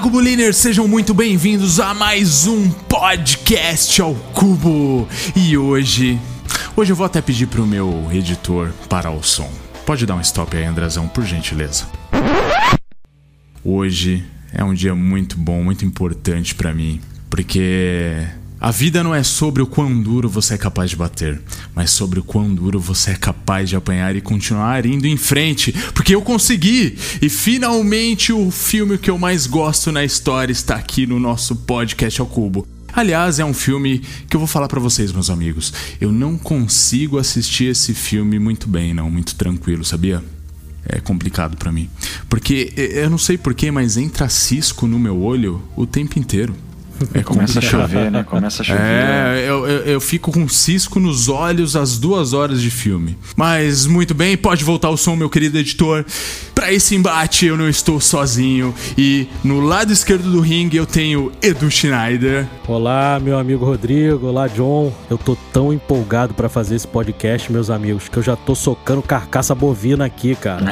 Cubuliners, sejam muito bem-vindos a mais um Podcast ao Cubo. E hoje, hoje eu vou até pedir pro meu editor parar o som. Pode dar um stop aí, Andrezão, por gentileza. Hoje é um dia muito bom, muito importante pra mim, porque a vida não é sobre o quão duro você é capaz de bater, mas sobre o quão duro você é capaz de apanhar e continuar indo em frente, porque eu consegui! E finalmente o filme que eu mais gosto na história está aqui no nosso podcast ao cubo. Aliás, é um filme que eu vou falar pra vocês, meus amigos. Eu não consigo assistir esse filme muito bem, não, muito tranquilo, sabia? é complicado pra mim. Porque eu não sei porquê, mas entra cisco no meu olho o tempo inteiro. É Começa a chover, né? Começa a chover. É, eu, eu, eu fico com cisco nos olhos às duas horas de filme. Mas muito bem, pode voltar o som, meu querido editor. Pra esse embate eu não estou sozinho. E no lado esquerdo do ringue eu tenho Edu Schneider. Olá, meu amigo Rodrigo. Olá, John. Eu tô tão empolgado pra fazer esse podcast, meus amigos, que eu já tô socando carcaça bovina aqui, cara.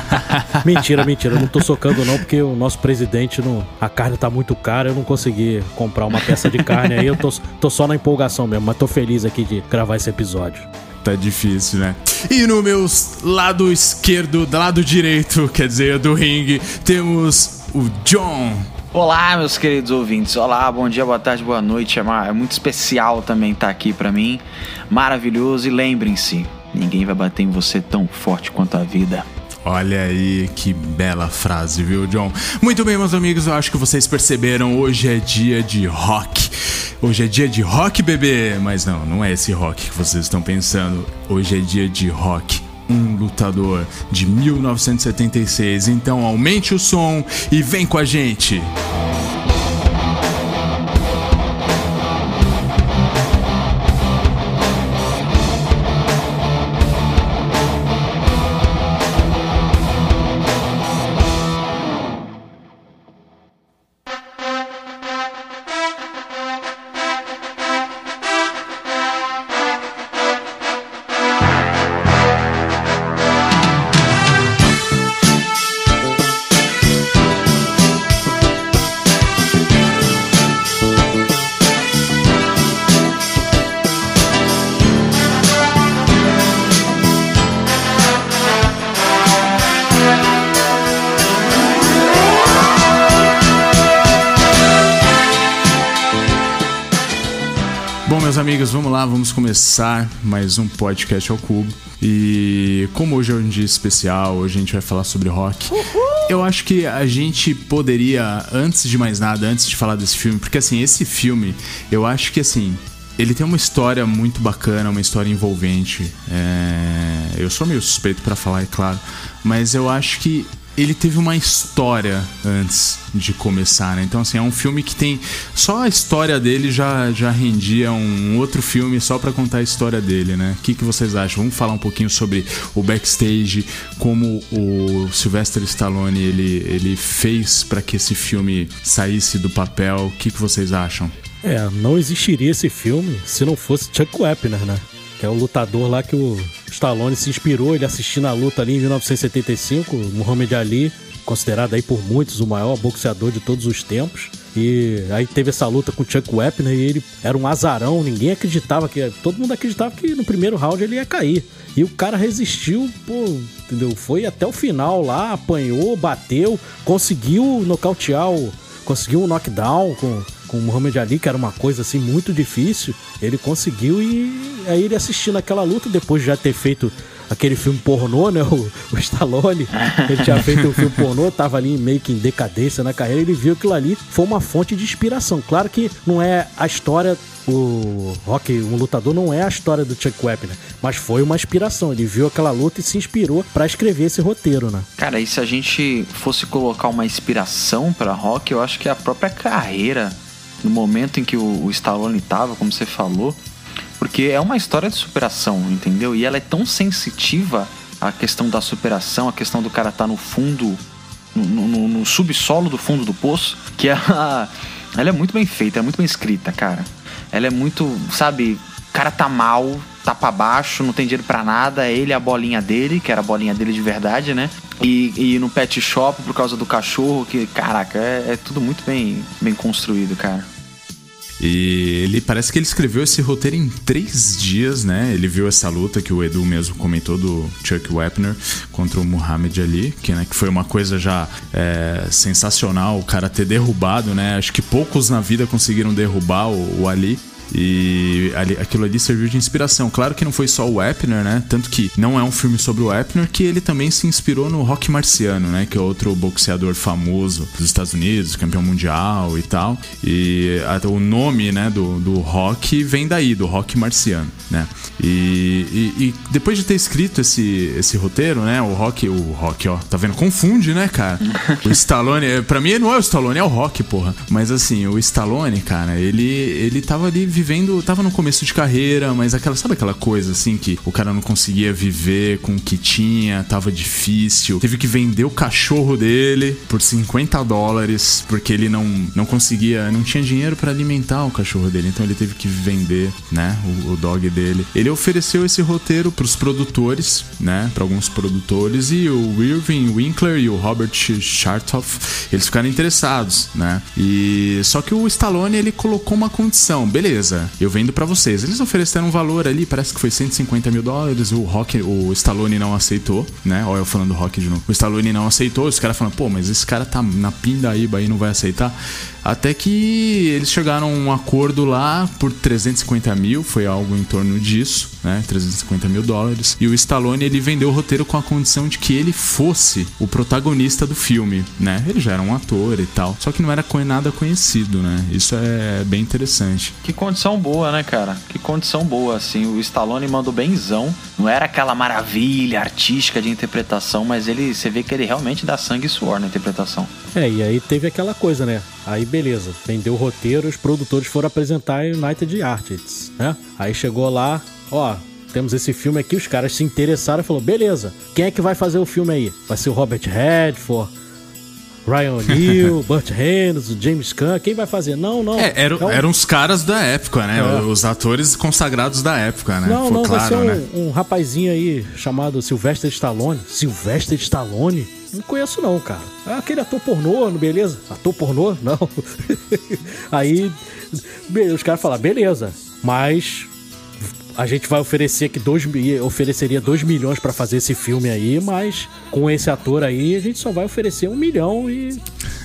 mentira, mentira. Eu não tô socando não, porque o nosso presidente não, a carne tá muito cara, eu não consegui comprar uma peça de carne aí. Eu tô, tô só na empolgação mesmo, mas tô feliz aqui de gravar esse episódio. Tá difícil, né? E no meu lado esquerdo, do lado direito, quer dizer, do ringue, temos o John. Olá, meus queridos ouvintes. Olá, bom dia, boa tarde, boa noite. É é muito especial também estar aqui pra mim. Maravilhoso. E lembrem-se, ninguém vai bater em você tão forte quanto a vida. Olha aí que bela frase, viu, John? Muito bem, meus amigos, eu acho que vocês perceberam, hoje é dia de rock. Hoje é dia de rock, bebê! Mas não, não é esse rock que vocês estão pensando. Hoje é dia de rock. Um lutador de 1976. Então aumente o som e vem com a gente! Bom, começar mais um podcast ao cubo. E como hoje é um dia especial, hoje a gente vai falar sobre rock. Eu acho que a gente poderia, antes de mais nada, antes de falar desse filme, porque assim, esse filme, eu acho que assim, ele tem uma história muito bacana, uma história envolvente. É, Eu sou meio suspeito pra falar, é claro, mas eu acho que ele teve uma história antes de começar, né? Então, assim, é um filme que tem. Só a história dele já, já rendia um outro filme só pra contar a história dele, né? O que, que vocês acham? Vamos falar um pouquinho sobre o backstage, como o Sylvester Stallone ele, ele fez pra que esse filme saísse do papel. O que, que vocês acham? É, não existiria esse filme se não fosse Chuck Wepner, né? Que é o lutador lá que o Stallone se inspirou, ele assistindo a luta ali em 1975, o Muhammad Ali, considerado aí por muitos o maior boxeador de todos os tempos. E aí teve essa luta com o Chuck Wepner e ele era um azarão, ninguém acreditava que. Todo mundo acreditava que no primeiro round ele ia cair. E o cara resistiu, pô, entendeu? Foi até o final lá, apanhou, bateu, conseguiu nocautear. Conseguiu um knockdown com, com o Muhammad Ali, que era uma coisa assim muito difícil. Ele conseguiu e aí ele assistindo aquela luta, depois de já ter feito aquele filme pornô, né? O, o Stallone. Ele tinha feito um filme pornô, tava ali meio que em decadência na carreira. Ele viu aquilo ali, foi uma fonte de inspiração. Claro que não é a história o Rock, um lutador, não é a história do Chuck Wepner, mas foi uma inspiração. Ele viu aquela luta e se inspirou para escrever esse roteiro, né? Cara, e se a gente fosse colocar uma inspiração para Rock, eu acho que a própria carreira, no momento em que o, o Stallone tava, como você falou, porque é uma história de superação, entendeu? E ela é tão sensitiva a questão da superação, a questão do cara estar tá no fundo, no, no, no, subsolo do fundo do poço, que ela, ela é muito bem feita, é muito bem escrita, cara. Ela é muito, sabe, o cara tá mal, tá pra baixo, não tem dinheiro para nada, é ele a bolinha dele, que era a bolinha dele de verdade, né? E, e no pet shop por causa do cachorro, que, caraca, é, é tudo muito bem, bem construído, cara. E ele parece que ele escreveu esse roteiro em três dias, né? Ele viu essa luta que o Edu mesmo comentou do Chuck Wepner contra o Muhammad Ali, que, né, que foi uma coisa já é, sensacional o cara ter derrubado, né? Acho que poucos na vida conseguiram derrubar o, o Ali. E ali, aquilo ali serviu de inspiração. Claro que não foi só o Epner, né? Tanto que não é um filme sobre o Epner, que ele também se inspirou no Rock Marciano, né? Que é outro boxeador famoso dos Estados Unidos, campeão mundial e tal. E até o nome, né, do, do rock vem daí, do rock marciano, né? E, e, e, depois de ter escrito esse, esse roteiro, né? O rock, o rock, ó, tá vendo? Confunde, né, cara? O Stallone, pra mim não é o Stallone, é o rock, porra. Mas assim, o Stallone, cara, ele, ele tava ali vivendo, tava no começo de carreira, mas aquela, sabe aquela coisa assim que o cara não conseguia viver com o que tinha, tava difícil. Teve que vender o cachorro dele por 50 dólares, porque ele não, não conseguia, não tinha dinheiro para alimentar o cachorro dele, então ele teve que vender, né, o, o dog dele. Ele ofereceu esse roteiro pros produtores, né, para alguns produtores e o Irving Winkler e o Robert Chartoff, eles ficaram interessados, né? E só que o Stallone ele colocou uma condição, beleza? Beleza, eu vendo para vocês. Eles ofereceram um valor ali, parece que foi 150 mil dólares. O Rock, o Stallone não aceitou, né? Olha eu falando do Rock de novo. O Stallone não aceitou. Os caras falando, pô, mas esse cara tá na pindaíba aí, não vai aceitar. Até que eles chegaram a um acordo lá por 350 mil, foi algo em torno disso, né? 350 mil dólares. E o Stallone ele vendeu o roteiro com a condição de que ele fosse o protagonista do filme, né? Ele já era um ator e tal, só que não era nada conhecido, né? Isso é bem interessante. Que condição boa, né, cara? Que condição boa, assim. O Stallone mandou benzão. Não era aquela maravilha artística de interpretação, mas ele, você vê que ele realmente dá sangue e suor na interpretação. É, e aí teve aquela coisa, né? Aí beleza, vendeu o roteiro, os produtores foram apresentar United Artists, né? Aí chegou lá, ó, temos esse filme aqui, os caras se interessaram e falou, beleza, quem é que vai fazer o filme aí? Vai ser o Robert Redford, Ryan O'Neill, Burt Reynolds, James Caan, quem vai fazer? Não, não. É, eram, então... eram os caras da época, né? É. Os atores consagrados da época, né? Não, Foi não, claro, vai ser um, né? um rapazinho aí chamado Sylvester Stallone. Sylvester Stallone? Não conheço não, cara. É aquele ator pornô, beleza? Ator pornô? Não. aí os caras falaram, beleza, mas a gente vai oferecer que dois, ofereceria 2 milhões para fazer esse filme aí, mas com esse ator aí a gente só vai oferecer um milhão e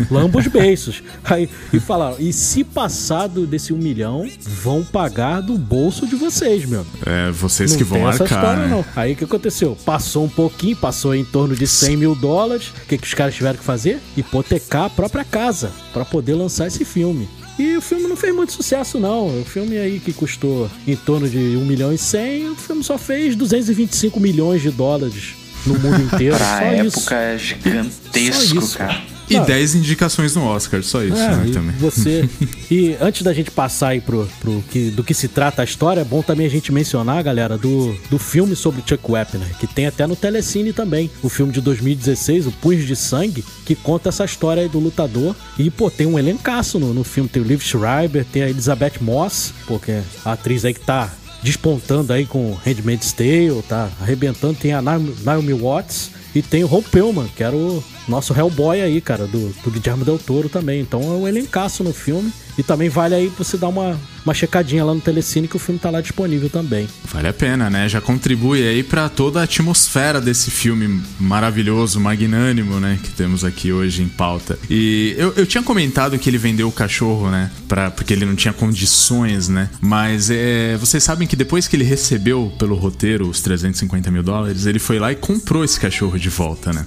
lamba os beiços. Aí, e falaram, e se passado desse um milhão, vão pagar do bolso de vocês, meu. É, vocês não que vão arcar. História, né? não. Aí o que aconteceu? Passou um pouquinho, passou em torno de 100 mil dólares. O que, que os caras tiveram que fazer? Hipotecar a própria casa para poder lançar esse filme. E o filme não fez muito sucesso, não. O filme aí que custou em torno de 1 milhão e 100, o filme só fez 225 milhões de dólares no mundo inteiro. pra só época isso. é gigantesco, isso, cara. E 10 indicações no Oscar, só isso, é, né, também. Você. e antes da gente passar aí pro, pro que, do que se trata a história, é bom também a gente mencionar, galera, do, do filme sobre Chuck Wepner, que tem até no Telecine também. O filme de 2016, O Punhos de Sangue, que conta essa história aí do lutador. E, pô, tem um elencaço no, no filme. Tem o Liv Schreiber, tem a Elizabeth Moss, porque é a atriz aí que tá despontando aí com Handmaid's Tale, tá arrebentando. Tem a Naomi Watts e tem o Ron Pellman, que era o nosso Hellboy aí, cara, do, do Guillermo Del Toro também. Então é um elencaço no filme. E também vale aí você dar uma, uma checadinha lá no Telecine que o filme tá lá disponível também. Vale a pena, né? Já contribui aí para toda a atmosfera desse filme maravilhoso, magnânimo, né? Que temos aqui hoje em pauta. E eu, eu tinha comentado que ele vendeu o cachorro, né? Pra, porque ele não tinha condições, né? Mas é, vocês sabem que depois que ele recebeu pelo roteiro os 350 mil dólares, ele foi lá e comprou esse cachorro de volta, né?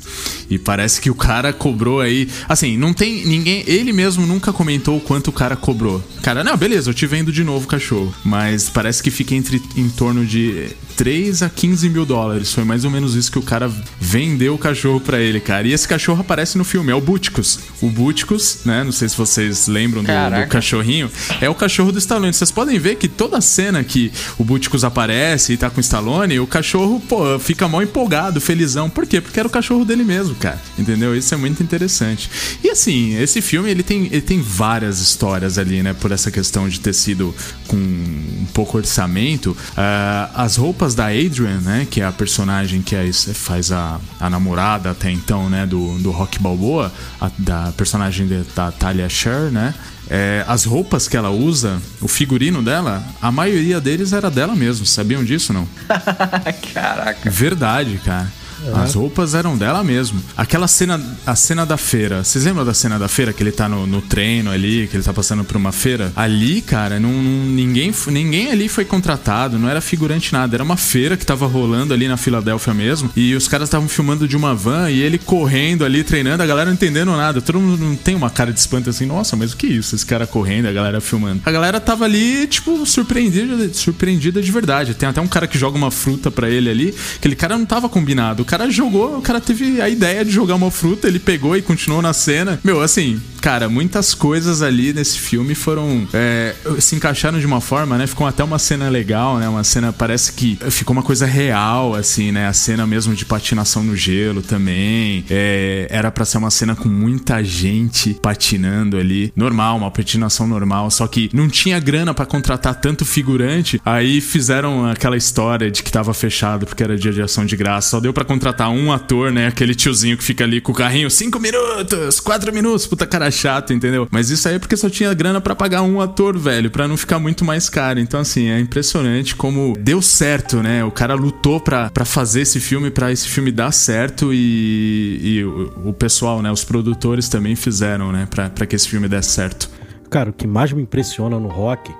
E parece que o cara cobrou aí. Assim, não tem ninguém. Ele mesmo nunca comentou quanto o cara cobrou. Cara, não, beleza, eu te vendo de novo o cachorro. Mas parece que fica entre em torno de 3 a 15 mil dólares. Foi mais ou menos isso que o cara vendeu o cachorro para ele, cara. E esse cachorro aparece no filme, é o Búticos. O Búticos, né? Não sei se vocês lembram do, do, cachorrinho. É o cachorro do Stallone. Vocês podem ver que toda cena que o Búticos aparece e tá com o Stallone, o cachorro, pô, fica mal empolgado, felizão. Por quê? Porque era o cachorro dele mesmo, cara. Entendeu? Isso é muito interessante. E assim, esse filme, ele tem, ele tem várias histórias ali, né? Por essa questão de ter sido com um pouco orçamento. Uh, as roupas da Adrian, né? Que é a personagem que é, faz a, a namorada até então, né? Do, do Rock Balboa, a, da personagem de, da Talia Shire, né? É, as roupas que ela usa, o figurino dela, a maioria deles era dela mesmo. Sabiam disso, não? Caraca. Verdade, cara. É. As roupas eram dela mesmo. Aquela cena, a cena da feira. Vocês lembram da cena da feira que ele tá no, no treino ali, que ele tá passando por uma feira? Ali, cara, não, ninguém, ninguém ali foi contratado, não era figurante nada. Era uma feira que tava rolando ali na Filadélfia mesmo. E os caras estavam filmando de uma van e ele correndo ali, treinando, a galera não entendendo nada. Todo mundo não tem uma cara de espanto assim, nossa, mas o que é isso? Esse cara correndo, a galera filmando. A galera tava ali, tipo, surpreendida, surpreendida de verdade. Tem até um cara que joga uma fruta para ele ali. Aquele cara não tava combinado cara jogou, o cara teve a ideia de jogar uma fruta, ele pegou e continuou na cena. Meu, assim, cara, muitas coisas ali nesse filme foram. É, se encaixaram de uma forma, né? Ficou até uma cena legal, né? Uma cena, parece que ficou uma coisa real, assim, né? A cena mesmo de patinação no gelo também. É, era para ser uma cena com muita gente patinando ali. Normal, uma patinação normal. Só que não tinha grana para contratar tanto figurante. Aí fizeram aquela história de que tava fechado porque era dia de ação de graça. Só deu para contratar um ator, né? Aquele tiozinho que fica ali com o carrinho, cinco minutos, quatro minutos, puta cara chato, entendeu? Mas isso aí é porque só tinha grana para pagar um ator, velho, para não ficar muito mais caro. Então, assim, é impressionante como deu certo, né? O cara lutou para fazer esse filme, para esse filme dar certo e, e o, o, pessoal, né? Os produtores também fizeram, né? Pra que esse filme desse certo. Cara, o que mais me impressiona no rock,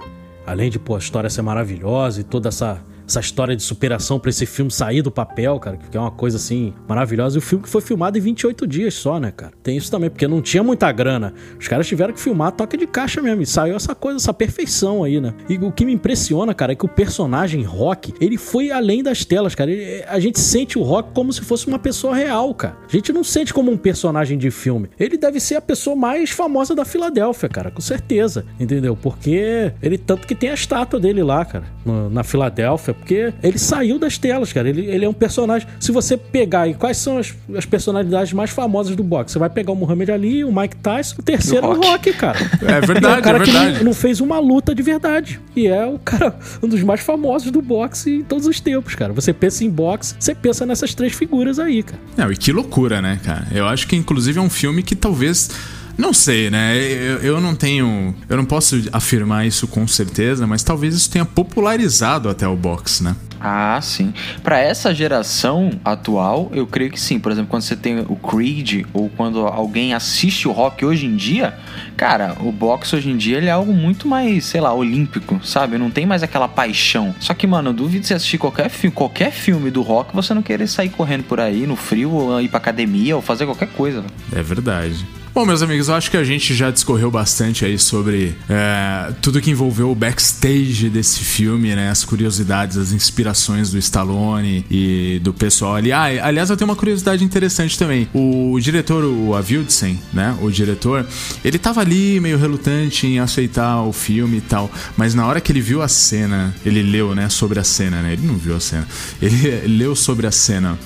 além de pô, a história ser maravilhosa e toda essa essa história de superação para esse filme sair do papel, cara, que é uma coisa assim maravilhosa. E o filme que foi filmado em 28 dias só, né, cara? Tem isso também, porque não tinha muita grana. Os caras tiveram que filmar toque de caixa mesmo. E saiu essa coisa, essa perfeição aí, né? E o que me impressiona, cara, é que o personagem Rock, ele foi além das telas, cara. Ele, a gente sente o Rock como se fosse uma pessoa real, cara. A gente não sente como um personagem de filme. Ele deve ser a pessoa mais famosa da Filadélfia, cara, com certeza. Entendeu? Porque ele tanto que tem a estátua dele lá, cara, na Filadélfia porque ele saiu das telas, cara. Ele, ele é um personagem. Se você pegar e quais são as, as personalidades mais famosas do boxe, você vai pegar o Muhammad Ali, o Mike Tyson, o terceiro é o Rock, cara. É verdade, é o cara é verdade. que não, não, fez uma luta de verdade. E é o cara, um dos mais famosos do boxe em todos os tempos, cara. Você pensa em boxe, você pensa nessas três figuras aí, cara. Não, e que loucura, né, cara? Eu acho que inclusive é um filme que talvez não sei, né? Eu, eu, não tenho. Eu não posso afirmar isso com certeza, mas talvez isso tenha popularizado até o boxe, né? Ah, sim. Para essa geração atual, eu creio que sim. Por exemplo, quando você tem o Creed ou quando alguém assiste o rock hoje em dia, cara, o boxe hoje em dia ele é algo muito mais, sei lá, olímpico, sabe? Não tem mais aquela paixão. Só que, mano, eu duvido você assistir qualquer filme, qualquer filme do rock, você não querer sair correndo por aí no frio, ou ir pra academia, ou fazer qualquer coisa. É verdade. Bom, meus amigos, eu acho que a gente já discorreu bastante aí sobre é, tudo que envolveu o backstage desse filme, né? As curiosidades, as inspirações do Stallone e do pessoal ali. Ah, aliás, eu tenho uma curiosidade interessante também. O diretor, o Avildsen, né? O diretor, ele tava ali meio relutante em aceitar o filme e tal, mas na hora que ele viu a cena, ele leu, né, sobre a cena, né? Ele não viu a cena. Ele leu sobre a cena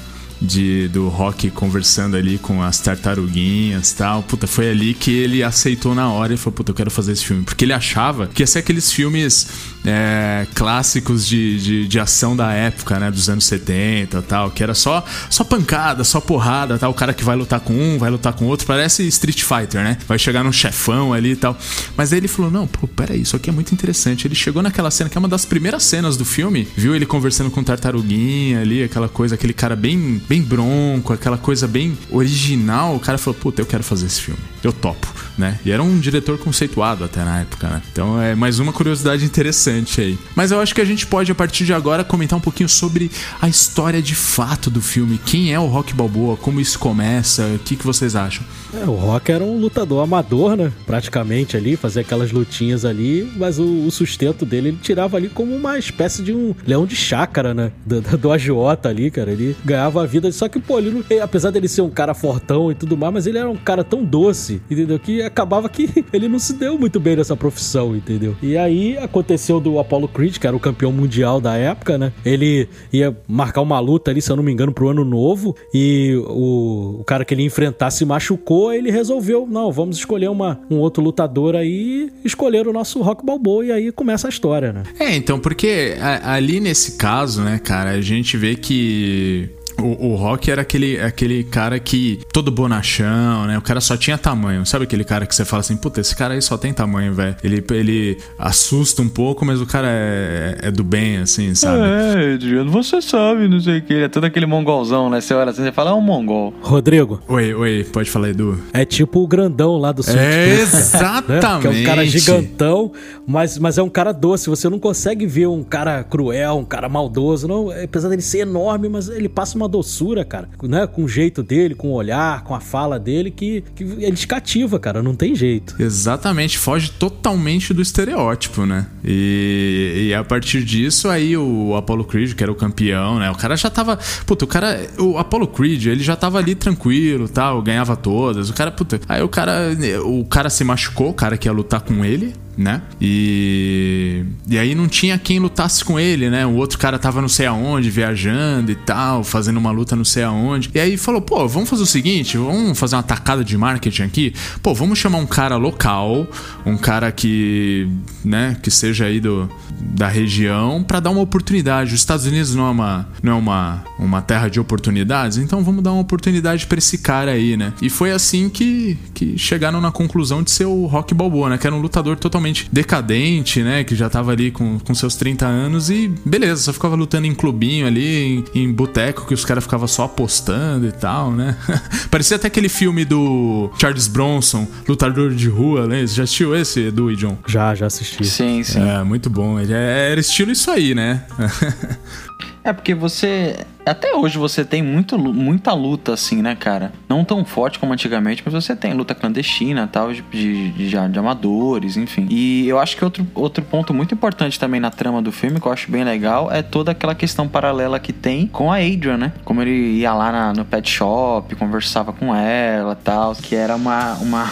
de, do Rock conversando ali com as tartaruguinhas e tal. Puta, foi ali que ele aceitou na hora e falou, puta, eu quero fazer esse filme. Porque ele achava que ia ser aqueles filmes é, clássicos de, de, de, ação da época, né? Dos anos 70 e tal. Que era só, só pancada, só porrada, tal. O cara que vai lutar com um, vai lutar com outro. Parece Street Fighter, né? Vai chegar num chefão ali e tal. Mas aí ele falou, não, pô, peraí, isso aqui é muito interessante. Ele chegou naquela cena, que é uma das primeiras cenas do filme, viu ele conversando com o Tartaruguinha ali, aquela coisa, aquele cara bem, bem bronco, aquela coisa bem original. O cara falou, puta, eu quero fazer esse filme. Eu topo, né? E era um diretor conceituado até na época, né? Então é mais uma curiosidade interessante aí. Mas eu acho que a gente pode, a partir de agora, comentar um pouquinho sobre a história de fato do filme. Quem é o Rock Balboa? Como isso começa? O que, que vocês acham? É, o Rock era um lutador amador, né? Praticamente ali, fazia aquelas lutinhas ali, mas o, o sustento dele ele tirava ali como uma espécie de um leão de chácara, né? Do, do agiota ali, cara. Ele ganhava a vida. Só que, pô, ele apesar dele ser um cara fortão e tudo mais, mas ele era um cara tão doce, entendeu? Que acabava que ele não se deu muito bem nessa profissão, entendeu? E aí aconteceu do Apollo Creed, que era o campeão mundial da época, né? Ele ia marcar uma luta ali, se eu não me engano, pro ano novo. E o, o cara que ele enfrentar se machucou ele resolveu, não, vamos escolher uma, um outro lutador aí, escolher o nosso Rock Balboa e aí começa a história, né? É, então, porque ali nesse caso, né, cara, a gente vê que o, o Rock era aquele, aquele cara que. todo bonachão, né? O cara só tinha tamanho. Sabe aquele cara que você fala assim, puta, esse cara aí só tem tamanho, velho. Ele, ele assusta um pouco, mas o cara é, é do bem, assim, sabe? É, Adriano, você sabe, não sei o que. Ele é todo aquele mongolzão, né? Você olha assim, você fala, é um mongol. Rodrigo. Oi, oi, pode falar, Edu. É tipo o grandão lá do É, exatamente. Né? Que é um cara gigantão, mas, mas é um cara doce. Você não consegue ver um cara cruel, um cara maldoso. Não, apesar dele ser enorme, mas ele passa uma doçura, cara, né? Com o jeito dele, com o olhar, com a fala dele, que, que ele te cativa, cara, não tem jeito. Exatamente, foge totalmente do estereótipo, né? E, e a partir disso, aí o Apollo Creed, que era o campeão, né? O cara já tava. Puta, o cara. O Apollo Creed, ele já tava ali tranquilo tal, ganhava todas. O cara, puta. Aí o cara. O cara se machucou, o cara que ia lutar com ele né? E, e aí não tinha quem lutasse com ele, né? O outro cara tava não sei aonde, viajando e tal, fazendo uma luta não sei aonde. E aí falou, pô, vamos fazer o seguinte, vamos fazer uma tacada de marketing aqui. Pô, vamos chamar um cara local, um cara que, né, que seja aí do, da região para dar uma oportunidade. Os Estados Unidos não é uma, não é uma, uma terra de oportunidades, então vamos dar uma oportunidade para esse cara aí, né? E foi assim que, que chegaram na conclusão de ser o Rock Balboa, né? Que era um lutador totalmente decadente, né? Que já tava ali com, com seus 30 anos e beleza, só ficava lutando em clubinho ali, em, em boteco que os caras ficavam só apostando e tal, né? Parecia até aquele filme do Charles Bronson, Lutador de Rua, né? Você já assistiu esse, Edu e John? Já, já assisti. Sim, sim. É, muito bom. Ele é, era estilo isso aí, né? É porque você. Até hoje você tem muito, muita luta, assim, né, cara? Não tão forte como antigamente, mas você tem luta clandestina tal, de, de, de, de, amadores, enfim. E eu acho que outro, outro ponto muito importante também na trama do filme, que eu acho bem legal, é toda aquela questão paralela que tem com a Adrian, né? Como ele ia lá na, no pet shop, conversava com ela tal, que era uma. uma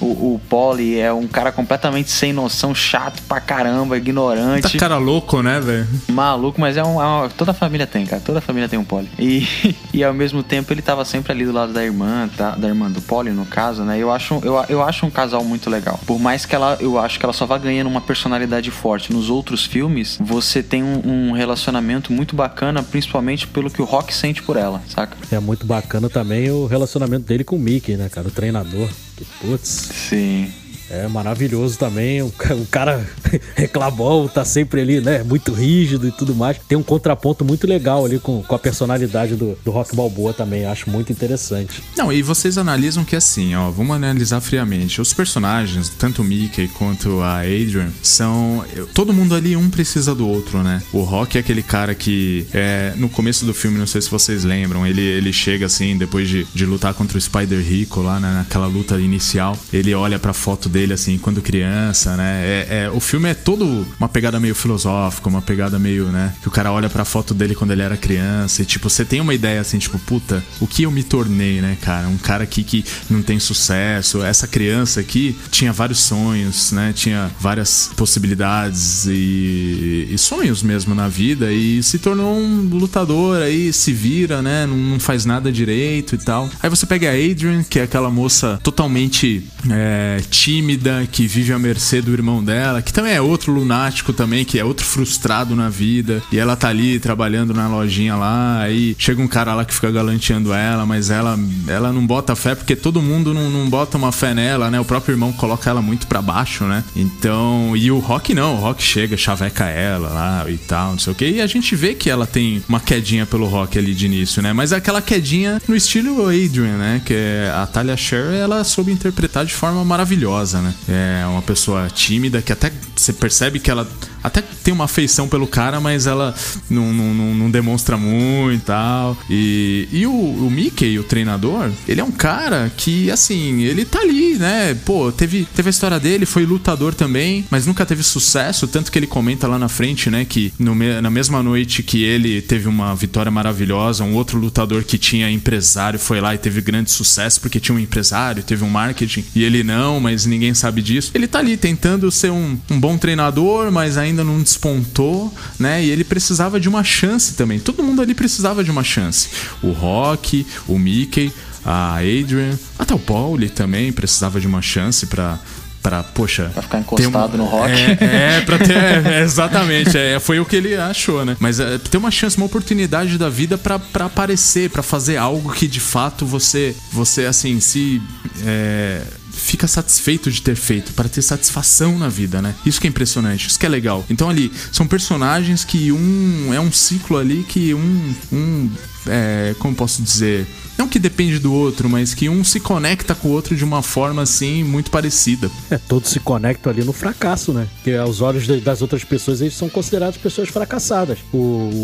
o, o Polly é um cara completamente sem noção, chato pra caramba, ignorante. Tá cara louco, né, velho? Maluco, mas é um, é uma, Toda a família tem, cara. Toda a família tem um Polly. E, e ao mesmo tempo ele tava sempre ali do lado da irmã, tá? Da irmã do Polly, no caso, né? Eu acho, eu, eu acho um casal muito legal. Por mais que ela. Eu acho que ela só vá ganhando uma personalidade forte. Nos outros filmes, você tem um, um relacionamento muito bacana, principalmente pelo que o Rock sente por ela, saca? É muito bacana também o relacionamento dele com o Mickey, né, cara? O treinador. Que putz. Sim. É maravilhoso também. O, cara reclamou, tá sempre ali, né? Muito rígido e tudo mais. Tem um contraponto muito legal ali com, com a personalidade do, do Rock Balboa também. Acho muito interessante. Não, e vocês analisam que assim, ó, vamos analisar friamente. Os personagens, tanto o Mickey quanto a Adrian, são. Todo mundo ali, um precisa do outro, né? O Rock é aquele cara que, é, no começo do filme, não sei se vocês lembram, ele, ele chega assim, depois de, de lutar contra o Spider Rico lá, né, naquela luta inicial, ele olha pra foto dele dele, assim, quando criança, né? É, é, o filme é todo uma pegada meio filosófica, uma pegada meio, né? Que o cara olha pra foto dele quando ele era criança e, tipo, você tem uma ideia, assim, tipo, puta, o que eu me tornei, né, cara? Um cara aqui que não tem sucesso. Essa criança aqui tinha vários sonhos, né? Tinha várias possibilidades e, e sonhos mesmo na vida e se tornou um lutador aí, se vira, né? Não, não faz nada direito e tal. Aí você pega a Adrian, que é aquela moça totalmente é, tímida, que vive à mercê do irmão dela, que também é outro lunático também, que é outro frustrado na vida. E ela tá ali trabalhando na lojinha lá, aí chega um cara lá que fica galanteando ela, mas ela, ela não bota fé porque todo mundo não, não bota uma fé nela, né? O próprio irmão coloca ela muito para baixo, né? Então, e o Rock não, o Rock chega, chaveca ela lá e tal, não sei o que. E a gente vê que ela tem uma quedinha pelo Rock ali de início, né? Mas é aquela quedinha no estilo Adrian, né? Que é a Talia Sher, ela soube interpretar de forma maravilhosa, né? É uma pessoa tímida que até você percebe que ela até tem uma afeição pelo cara, mas ela não, não, não, demonstra muito e tal. E, e o, o Mickey, o treinador, ele é um cara que, assim, ele tá ali, né? Pô, teve, teve a história dele, foi lutador também, mas nunca teve sucesso. Tanto que ele comenta lá na frente, né? Que no, na mesma noite que ele teve uma vitória maravilhosa, um outro lutador que tinha empresário foi lá e teve grande sucesso porque tinha um empresário, teve um marketing, e ele não, mas ninguém sabe disso. Ele tá ali tentando ser um, um bom treinador, mas ainda não despontou, né? E ele precisava de uma chance também. Todo mundo ali precisava de uma chance. O Rock, o Mickey, a Adrian, até o Pauli também precisava de uma chance para para poxa pra ficar encostado uma, no rock é, é para ter é, exatamente é, foi o que ele achou né mas é, ter uma chance uma oportunidade da vida para aparecer para fazer algo que de fato você você assim se é, fica satisfeito de ter feito, para ter satisfação na vida, né? Isso que é impressionante, isso que é legal. Então ali, são personagens que um é um ciclo ali que um, um é, como posso dizer, não que depende do outro, mas que um se conecta com o outro de uma forma assim muito parecida. É, todos se conectam ali no fracasso, né? Que aos olhos das outras pessoas eles são considerados pessoas fracassadas. O,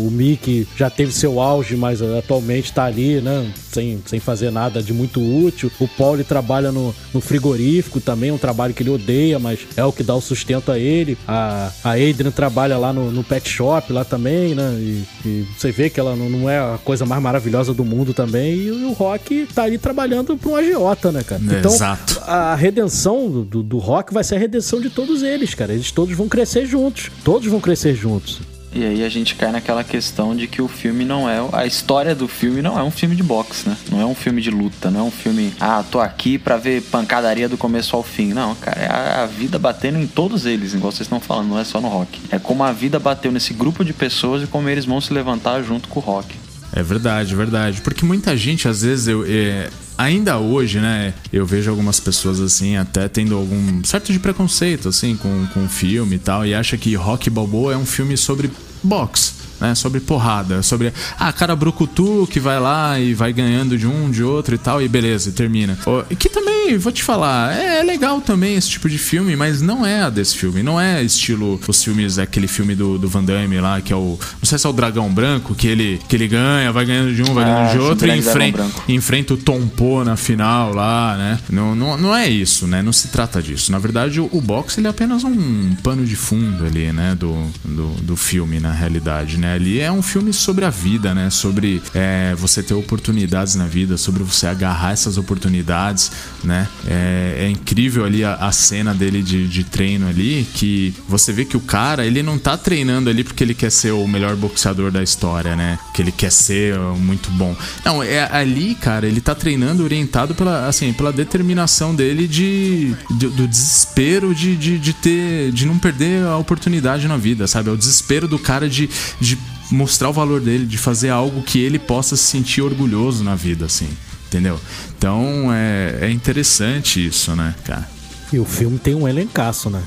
o Mickey já teve seu auge, mas atualmente tá ali, né? Sem, sem fazer nada de muito útil. O Paul trabalha no, no frigorífico também, um trabalho que ele odeia, mas é o que dá o sustento a ele. A, a Adrian trabalha lá no, no pet shop lá também, né? E, e você vê que ela não, não é a coisa mais maravilhosa do mundo também. E o Rock tá ali trabalhando pra um agiota, né, cara? Então, Exato. a redenção do, do, do Rock vai ser a redenção de todos eles, cara. Eles todos vão crescer juntos. Todos vão crescer juntos. E aí a gente cai naquela questão de que o filme não é. A história do filme não é um filme de boxe, né? Não é um filme de luta, não é um filme. Ah, tô aqui pra ver pancadaria do começo ao fim. Não, cara, é a, a vida batendo em todos eles, igual vocês estão falando, não é só no rock. É como a vida bateu nesse grupo de pessoas e como eles vão se levantar junto com o rock. É verdade, verdade. Porque muita gente, às vezes, eu, é, ainda hoje, né, eu vejo algumas pessoas assim, até tendo algum certo de preconceito, assim, com, com filme e tal, e acha que Rock Balboa é um filme sobre boxe né? Sobre porrada, sobre ah, cara brucutu que vai lá e vai ganhando de um, de outro e tal, e beleza, e termina. E que também, vou te falar, é, é, legal também esse tipo de filme, mas não é a desse filme. Não é estilo os filmes, aquele filme do, do Van Damme lá, que é o. Não sei se é o Dragão Branco, que ele, que ele ganha, vai ganhando de um, vai ganhando de ah, outro, e enfrenta, enfrenta o Tom Poe na final lá, né? Não, não, não é isso, né? Não se trata disso. Na verdade, o, o boxe ele é apenas um pano de fundo ali, né? Do, do, do filme, na realidade, né? né? Ali é um filme sobre a vida, né? Sobre é, você ter oportunidades na vida, sobre você agarrar essas oportunidades, né? É, é incrível ali a, a cena dele de, de, treino ali, que você vê que o cara, ele não tá treinando ali porque ele quer ser o melhor boxeador da história, né? Que ele quer ser muito bom. Não, é ali, cara, ele tá treinando orientado pela, assim, pela determinação dele de, de do desespero de, de, de ter, de não perder a oportunidade na vida, sabe? É o desespero do cara de, de mostrar o valor dele, de fazer algo que ele possa se sentir orgulhoso na vida, assim, entendeu? Então é, é interessante isso, né, cara? E o filme tem um elencaço, né?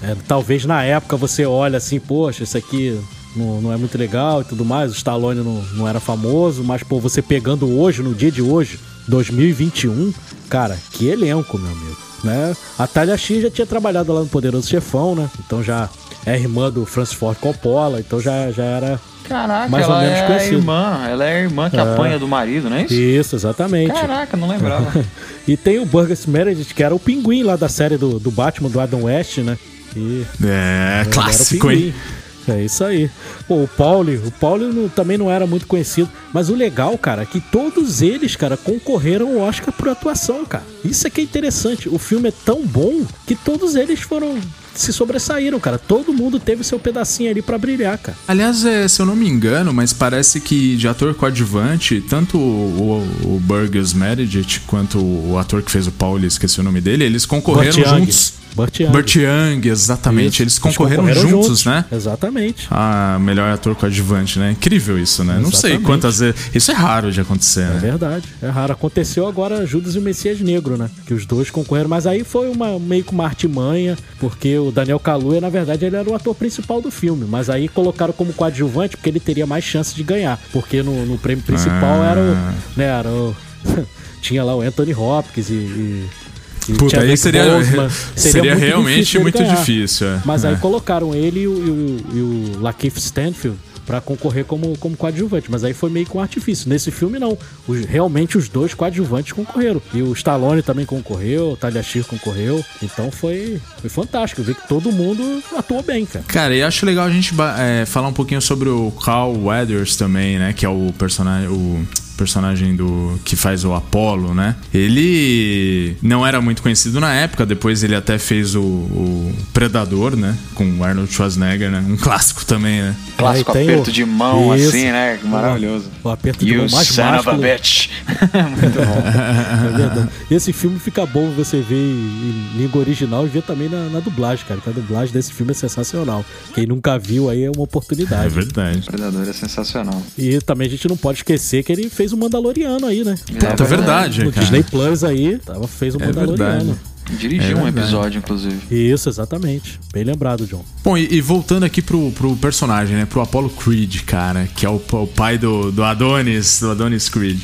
É, talvez na época você olha assim, poxa, isso aqui não, não é muito legal e tudo mais, o Stallone não, não era famoso, mas pô, você pegando hoje, no dia de hoje, 2021, cara, que elenco, meu amigo. Né? A Talia X já tinha trabalhado lá no Poderoso Chefão, né? Então já é irmã do Francis Ford Coppola, então já, já era Caraca, mais ou ela menos é a conhecido. irmã. Ela é a irmã que apanha do marido, não é isso? Isso, exatamente. Caraca, não lembrava. E tem o Burgess Meredith, que era o pinguim lá da série do, do Batman, do Adam West, né? E É, clássico, era o hein? É isso aí. Pô, o Pauli, o Pauli também não era muito conhecido. Mas o legal, cara, é que todos eles, cara, concorreram ao Oscar por atuação, cara. Isso é que é interessante. O filme é tão bom que todos eles foram. se sobressaíram, cara. Todo mundo teve seu pedacinho ali pra brilhar, cara. Aliás, é, se eu não me engano, mas parece que de ator coadjuvante, tanto o, o, o Burgess Meredith quanto o ator que fez o Paul, esqueci o nome dele, eles concorreram Young. juntos. Burt Young. Burt Young, exatamente. Isso. Eles concorreram, juntos, né? Exatamente. Ah, melhor ator coadjuvante, né? Incrível isso, né? Não sei Exatamente. quantas vezes. Isso é raro de acontecer, É né? verdade, é raro. Aconteceu agora Judas e o Messias Negro, né? Que os dois concorreram, mas aí foi uma, meio que uma artimanha, porque o Daniel Kaluuya, na verdade, ele era o ator principal do filme, mas aí colocaram como coadjuvante porque ele teria mais chance de ganhar, porque no, no prêmio principal Ah. era o... Né, era o... Tinha lá o Anthony Hopkins e... e Puta, aí seria, Boseman. seria, muito realmente difícil muito ganhar. difícil. é. Mas É. aí colocaram ele e o, e o, e o Lakeith Stanfield pra concorrer como, como coadjuvante. Mas aí foi meio com artifício. Nesse filme, não. Os- realmente os dois coadjuvantes concorreram. E o Stallone também concorreu, o Talia Shire concorreu. Então foi, foi fantástico ver que todo mundo atuou bem, cara. Cara, e acho legal a gente é, falar um pouquinho sobre o Carl Weathers também, né? Que é o personagem. O personagem do que faz o Apollo, né? Ele não era muito conhecido na época, depois ele até fez o, o Predador, né? Com o Arnold Schwarzenegger, né? Um clássico também, né? Clássico Aí aperto o- de mão, Isso. assim, né? Maravilhoso. O aperto de You mão mais son of a bitch. Muito bom. É verdade. E esse filme fica bom você ver em em língua original e ver também na, na dublagem, cara. Que a dublagem desse filme é sensacional. Quem nunca viu aí é uma É oportunidade. verdade. Predador é sensacional. E também a gente não pode esquecer que ele fez o Mandaloriano aí, né? Puta, é verdade, No cara. Disney Plus aí, tava, fez o É Mandaloriano. verdade. Dirigiu É um episódio, inclusive. Isso, exatamente. Bem lembrado, John. Bom, e, e voltando aqui pro, pro personagem, né? Pro Apollo Creed, cara, que é o, o pai do, do Adonis, do Adonis Creed.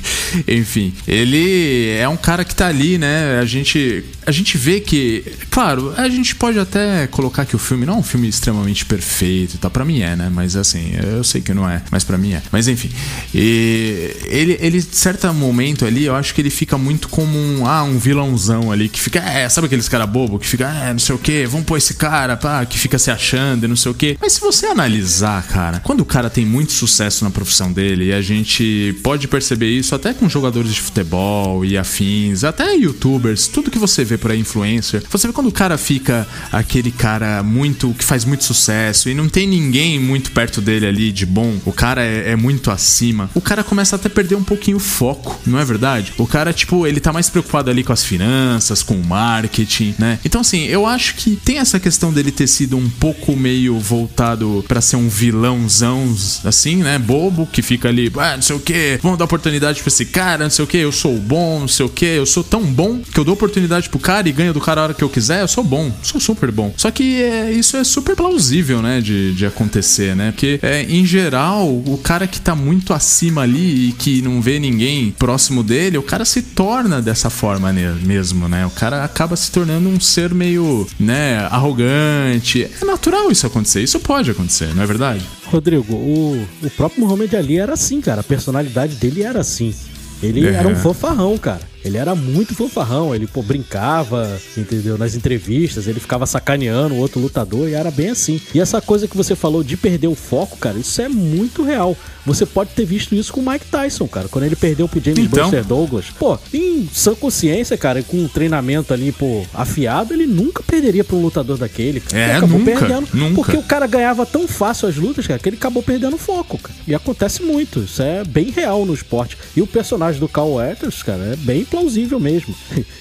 Enfim, ele é um cara que tá ali, né? A gente, a gente vê que, claro, a gente pode até colocar que o filme não é um filme extremamente perfeito e tal. Pra mim é, né? Mas assim, eu sei que não é, mas pra mim é. Mas enfim, e ele, ele, certo momento ali, eu acho que ele fica muito como um, ah, um vilãozão ali, que fica, é, sabe aqueles cara bobo que fica, é, não sei o que, vamos pôr esse cara, pá, que fica se achando e não sei o que. Mas se você analisar, cara, quando o cara tem muito sucesso na profissão dele, e a gente pode perceber isso até com jogadores de futebol e afins, até youtubers, tudo que você vê por aí, influencer, você vê quando o cara fica aquele cara muito, que faz muito sucesso e não tem ninguém muito perto dele ali de bom, o cara é, é muito acima, o cara começa até a perder um pouquinho o foco, não é verdade? O cara, tipo, ele tá mais preocupado ali com as finanças, com o marketing, né? Então, assim, eu acho que tem essa questão dele ter sido um pouco meio voltado pra ser um vilãozão, assim, né? Bobo, que fica ali, ah, não sei o que, vamos dar oportunidade pra esse cara, não sei o que, eu sou bom, não sei o que, eu sou tão bom que eu dou oportunidade pro cara e ganho do cara a hora que eu quiser, eu sou bom, sou super bom. Só que é, isso é super plausível, né, de, de acontecer, né? Porque, é, em geral, o cara que tá muito acima ali e que não vê ninguém próximo dele, o cara se torna dessa forma mesmo, né? O cara acaba se tornando um ser meio, né, arrogante. É natural isso acontecer, isso pode acontecer, não é verdade? Rodrigo, o, o próprio Muhammad Ali era assim, cara. A personalidade dele era assim. Ele É. era um fanfarrão, cara. Ele era muito fanfarrão, ele pô, brincava, entendeu? Nas entrevistas, ele ficava sacaneando o outro lutador e era bem assim. E essa coisa que você falou de perder o foco, cara, isso é muito real. Você pode ter visto isso com o Mike Tyson, cara, quando ele perdeu pro James Então. Buster Douglas. Pô, em sã consciência, cara, com um treinamento ali, pô, afiado, ele nunca perderia pra um lutador daquele, cara. É, Ele acabou nunca, perdendo, nunca. Porque o cara ganhava tão fácil as lutas, cara, que ele acabou perdendo o foco, cara. E acontece muito. Isso é bem real no esporte. E o personagem do Carl Weathers, cara, é bem plausível mesmo.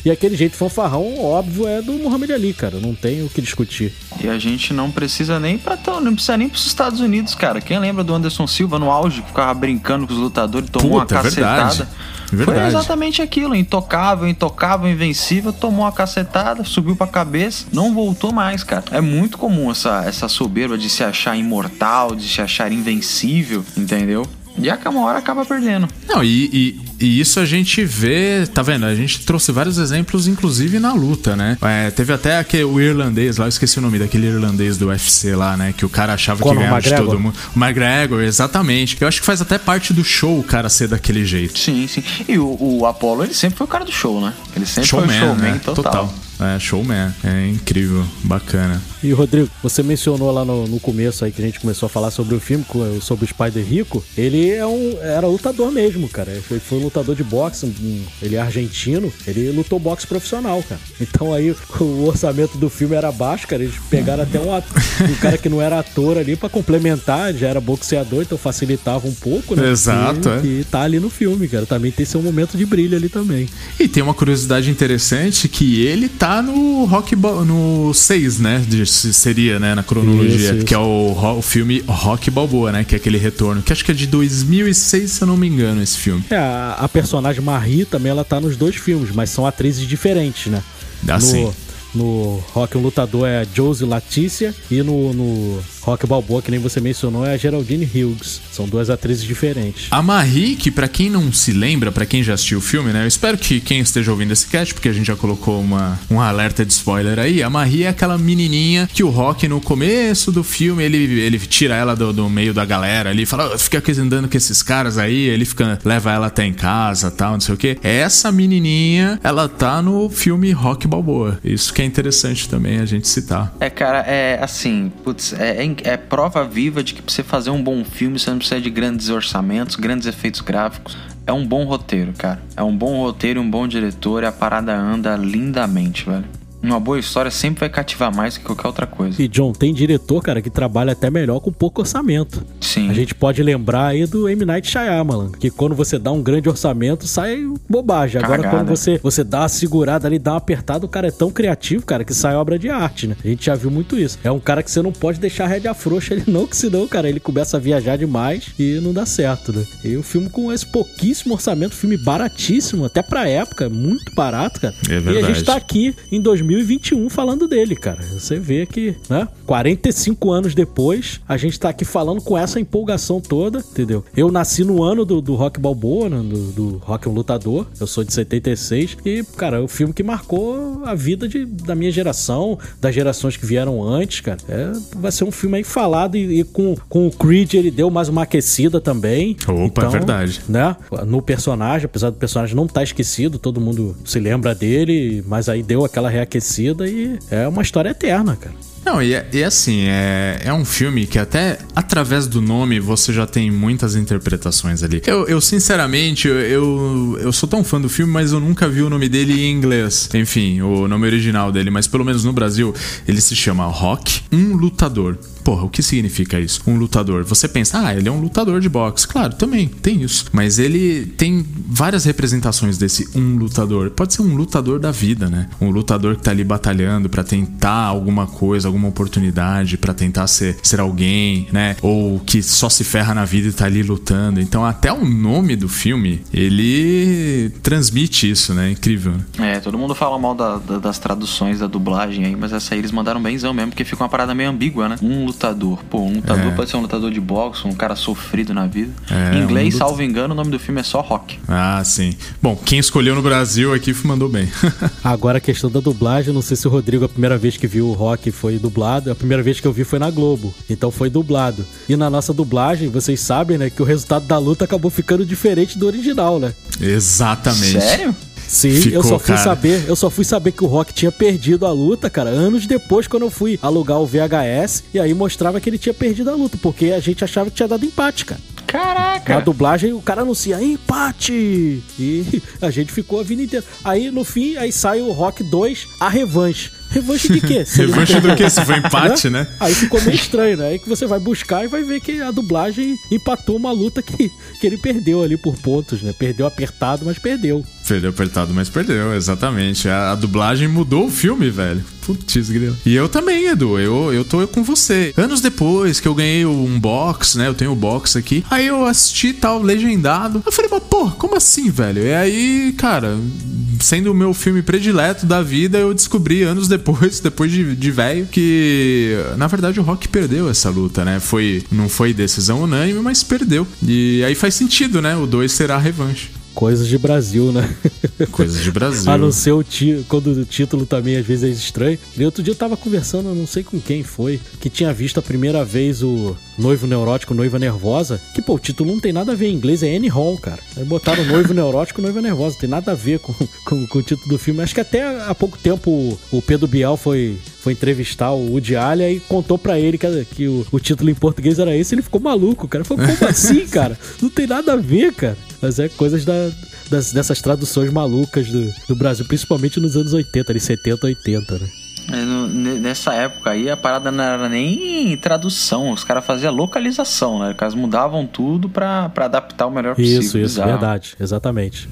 E aquele jeito fanfarrão, óbvio, é do Muhammad Ali, cara. Não tem o que discutir. E a gente não precisa nem pra tão, não precisa nem pros Estados Unidos, cara. Quem lembra do Anderson Silva no auge, que ficava brincando com os lutadores, tomou Puta, uma é verdade. cacetada. É verdade. Foi exatamente aquilo, intocável, intocável, invencível, tomou uma cacetada, subiu pra cabeça, não voltou mais, cara. É muito comum essa, essa soberba de se achar imortal, de se achar invencível, entendeu? E a uma hora acaba perdendo. Não, e, e, e, isso a gente vê, tá vendo? A gente trouxe vários exemplos, inclusive na luta, né? É, teve até aquele, o irlandês lá, eu esqueci o nome daquele irlandês do UFC lá, né? Que o cara achava Conor que ganhava de todo mundo. O McGregor, exatamente. Eu acho que faz até parte do show o cara ser daquele jeito. Sim, sim. E o, o Apollo, ele sempre foi o cara do show, né? Ele sempre showman, foi o showman né? total. total. É, showman. É incrível, bacana. E Rodrigo, você mencionou lá no, no, começo aí que a gente começou a falar sobre o filme, sobre o Spider Rico. Ele é um, era lutador mesmo, cara. Ele foi um lutador de boxe, ele é argentino, ele lutou boxe profissional, cara. Então aí o orçamento do filme era baixo, cara. Eles pegaram até um, um cara que não era ator ali para complementar, já era boxeador, então facilitava um pouco, né? Exato. E, é. e tá ali no filme, cara. Também tem seu momento de brilho ali também. E tem uma curiosidade interessante que ele tá no Rock no 6, né? Seria, né, na cronologia, isso, isso. que é o, o filme Rock Balboa, né, que é aquele retorno, que acho que é de 2006, se eu não me engano, esse filme. É, a, a personagem Marie também ela tá nos dois filmes, mas são atrizes diferentes, né? Ah, no, sim. No Rock, lutador é Josie Latícia e no, no Rock Balboa, que nem você mencionou, é a Geraldine Hughes. São duas atrizes diferentes. A Marie, que pra quem não se lembra, para quem já assistiu o filme, né? Eu espero que quem esteja ouvindo esse cast, porque a gente já colocou uma, um alerta de spoiler aí. A Marie é aquela menininha que o Rock, no começo do filme, ele, ele tira ela do, do meio da galera ali, fala, fica andando com esses caras aí, ele fica, leva ela até em casa tal, não sei o que. Essa menininha, ela tá no filme Rock Balboa. Isso que é interessante também a gente citar. É, cara, é assim, putz, é, é é prova viva de que pra você fazer um bom filme você não precisa de grandes orçamentos, grandes efeitos gráficos. É um bom roteiro, cara. É um bom roteiro, um bom diretor e a parada anda lindamente, velho uma boa história sempre vai cativar mais que qualquer outra coisa. E John, tem diretor, cara, que trabalha até melhor com pouco orçamento. Sim. A gente pode lembrar aí do M. Night Shyamalan, que quando você dá um grande orçamento, sai bobagem. Agora, quando você, você dá uma segurada ali, dá uma apertada, o cara é tão criativo, cara, que sai obra de arte, né? A gente já viu muito isso. É um cara que você não pode deixar a rédea frouxa ele não, que senão, cara, ele começa a viajar demais e não dá certo, né? E o filme com esse pouquíssimo orçamento, filme baratíssimo, até pra época, muito barato, cara. É verdade. E a gente tá aqui em 2000 2021 falando dele, cara. Você vê que, né? 45 anos depois, a gente tá aqui falando com essa empolgação toda, entendeu? Eu nasci no ano do, do Rock Balboa, né? do, do Rock um Lutador. Eu sou de 76 e, cara, é o filme que marcou a vida de, da minha geração, das gerações que vieram antes, cara. É, vai ser um filme aí falado e, e com, com o Creed ele deu mais uma aquecida também. Opa, é então, é verdade. Né? No personagem, apesar do personagem não estar tá esquecido, todo mundo se lembra dele, mas aí deu aquela reaquecida e é uma história eterna, cara. Não, e, é, e é assim, é, é um filme que até através do nome você já tem muitas interpretações ali. Eu, eu sinceramente, eu, eu, sou tão fã do filme, mas eu nunca vi o nome dele em inglês. Enfim, o nome original dele, mas pelo menos no Brasil ele se chama Rock, um lutador. Porra, o que significa isso? Um lutador. Você pensa, ah, ele é um lutador de boxe. Claro, também tem isso. Mas ele tem várias representações desse um lutador. Pode ser um lutador da vida, né? Um lutador que tá ali batalhando para tentar alguma coisa, alguma oportunidade, para tentar ser, ser alguém, né? Ou que só se ferra na vida e tá ali lutando. Então, até o nome do filme, ele transmite isso, né? Incrível. É, todo mundo fala mal da, da, das traduções da dublagem aí, mas essa aí eles mandaram benzão mesmo, porque fica uma parada meio ambígua, né? Um lutador. Pô, um lutador é. pode ser um lutador de boxe, um cara sofrido na vida. É, em inglês, um salvo engano, o nome do filme é só Rock. Ah, sim. Bom, quem escolheu no Brasil aqui mandou bem. Agora a questão da dublagem, não sei se o Rodrigo, a primeira vez que viu o Rock foi dublado, a primeira vez que eu vi foi na Globo. Então foi dublado. E na nossa dublagem, vocês sabem, né, que o resultado da luta acabou ficando diferente do original, né? Exatamente. Sério? Sim, Ficou, eu só fui cara. saber, eu só fui saber que o Rock tinha perdido a luta, cara, anos depois quando eu fui alugar o VHS e aí mostrava que ele tinha perdido a luta, porque a gente achava que tinha dado empate, cara. Caraca! Na dublagem o cara anuncia empate! E a gente ficou a vida inteira. Aí no fim, aí sai o Rock 2, a revanche. Revanche de quê? revanche do quê? Se foi empate, né? Aí ficou meio estranho, né? Aí que você vai buscar e vai ver que a dublagem empatou uma luta que, que ele perdeu ali por pontos, né? Perdeu apertado, mas perdeu. Perdeu apertado, mas perdeu, exatamente. A, a dublagem mudou o filme, velho. Putz, grilo. E eu também, Edu. Eu, eu tô com você. Anos depois que eu ganhei um box, né? Eu tenho o um box aqui. Aí eu assisti tal, legendado. Eu falei, mas pô, como assim, velho? E aí, cara, sendo o meu filme predileto da vida, eu descobri anos depois, depois de, de velho, que na verdade o Rock perdeu essa luta, né? Foi, não foi decisão unânime, mas perdeu. E aí faz sentido, né? O 2 será a revanche. Coisas de Brasil, né? Coisas de Brasil. a não ser o título, quando o título também às vezes é estranho. E outro dia eu tava conversando, não sei com quem foi, que tinha visto a primeira vez o Noivo Neurótico, Noiva Nervosa. Que, pô, o título não tem nada a ver em inglês, é Annie Hall, cara. Aí botaram Noivo Neurótico, Noiva Nervosa. Tem nada a ver com, com, com, o título do filme. Acho que até há pouco tempo o Pedro Bial foi, foi entrevistar o Woody Allen e contou pra ele que, que o, o, título em português era esse. Ele ficou maluco, cara. Falou, como assim, cara? Não tem nada a ver, cara. Mas é coisas da, das, dessas traduções malucas do, do Brasil, principalmente nos anos 80, ali 70, 80, né? É, no, nessa época aí a parada não era nem tradução, os caras faziam localização, né? Os caras mudavam tudo pra, pra adaptar o melhor possível. Isso, isso, bizarro. verdade, exatamente.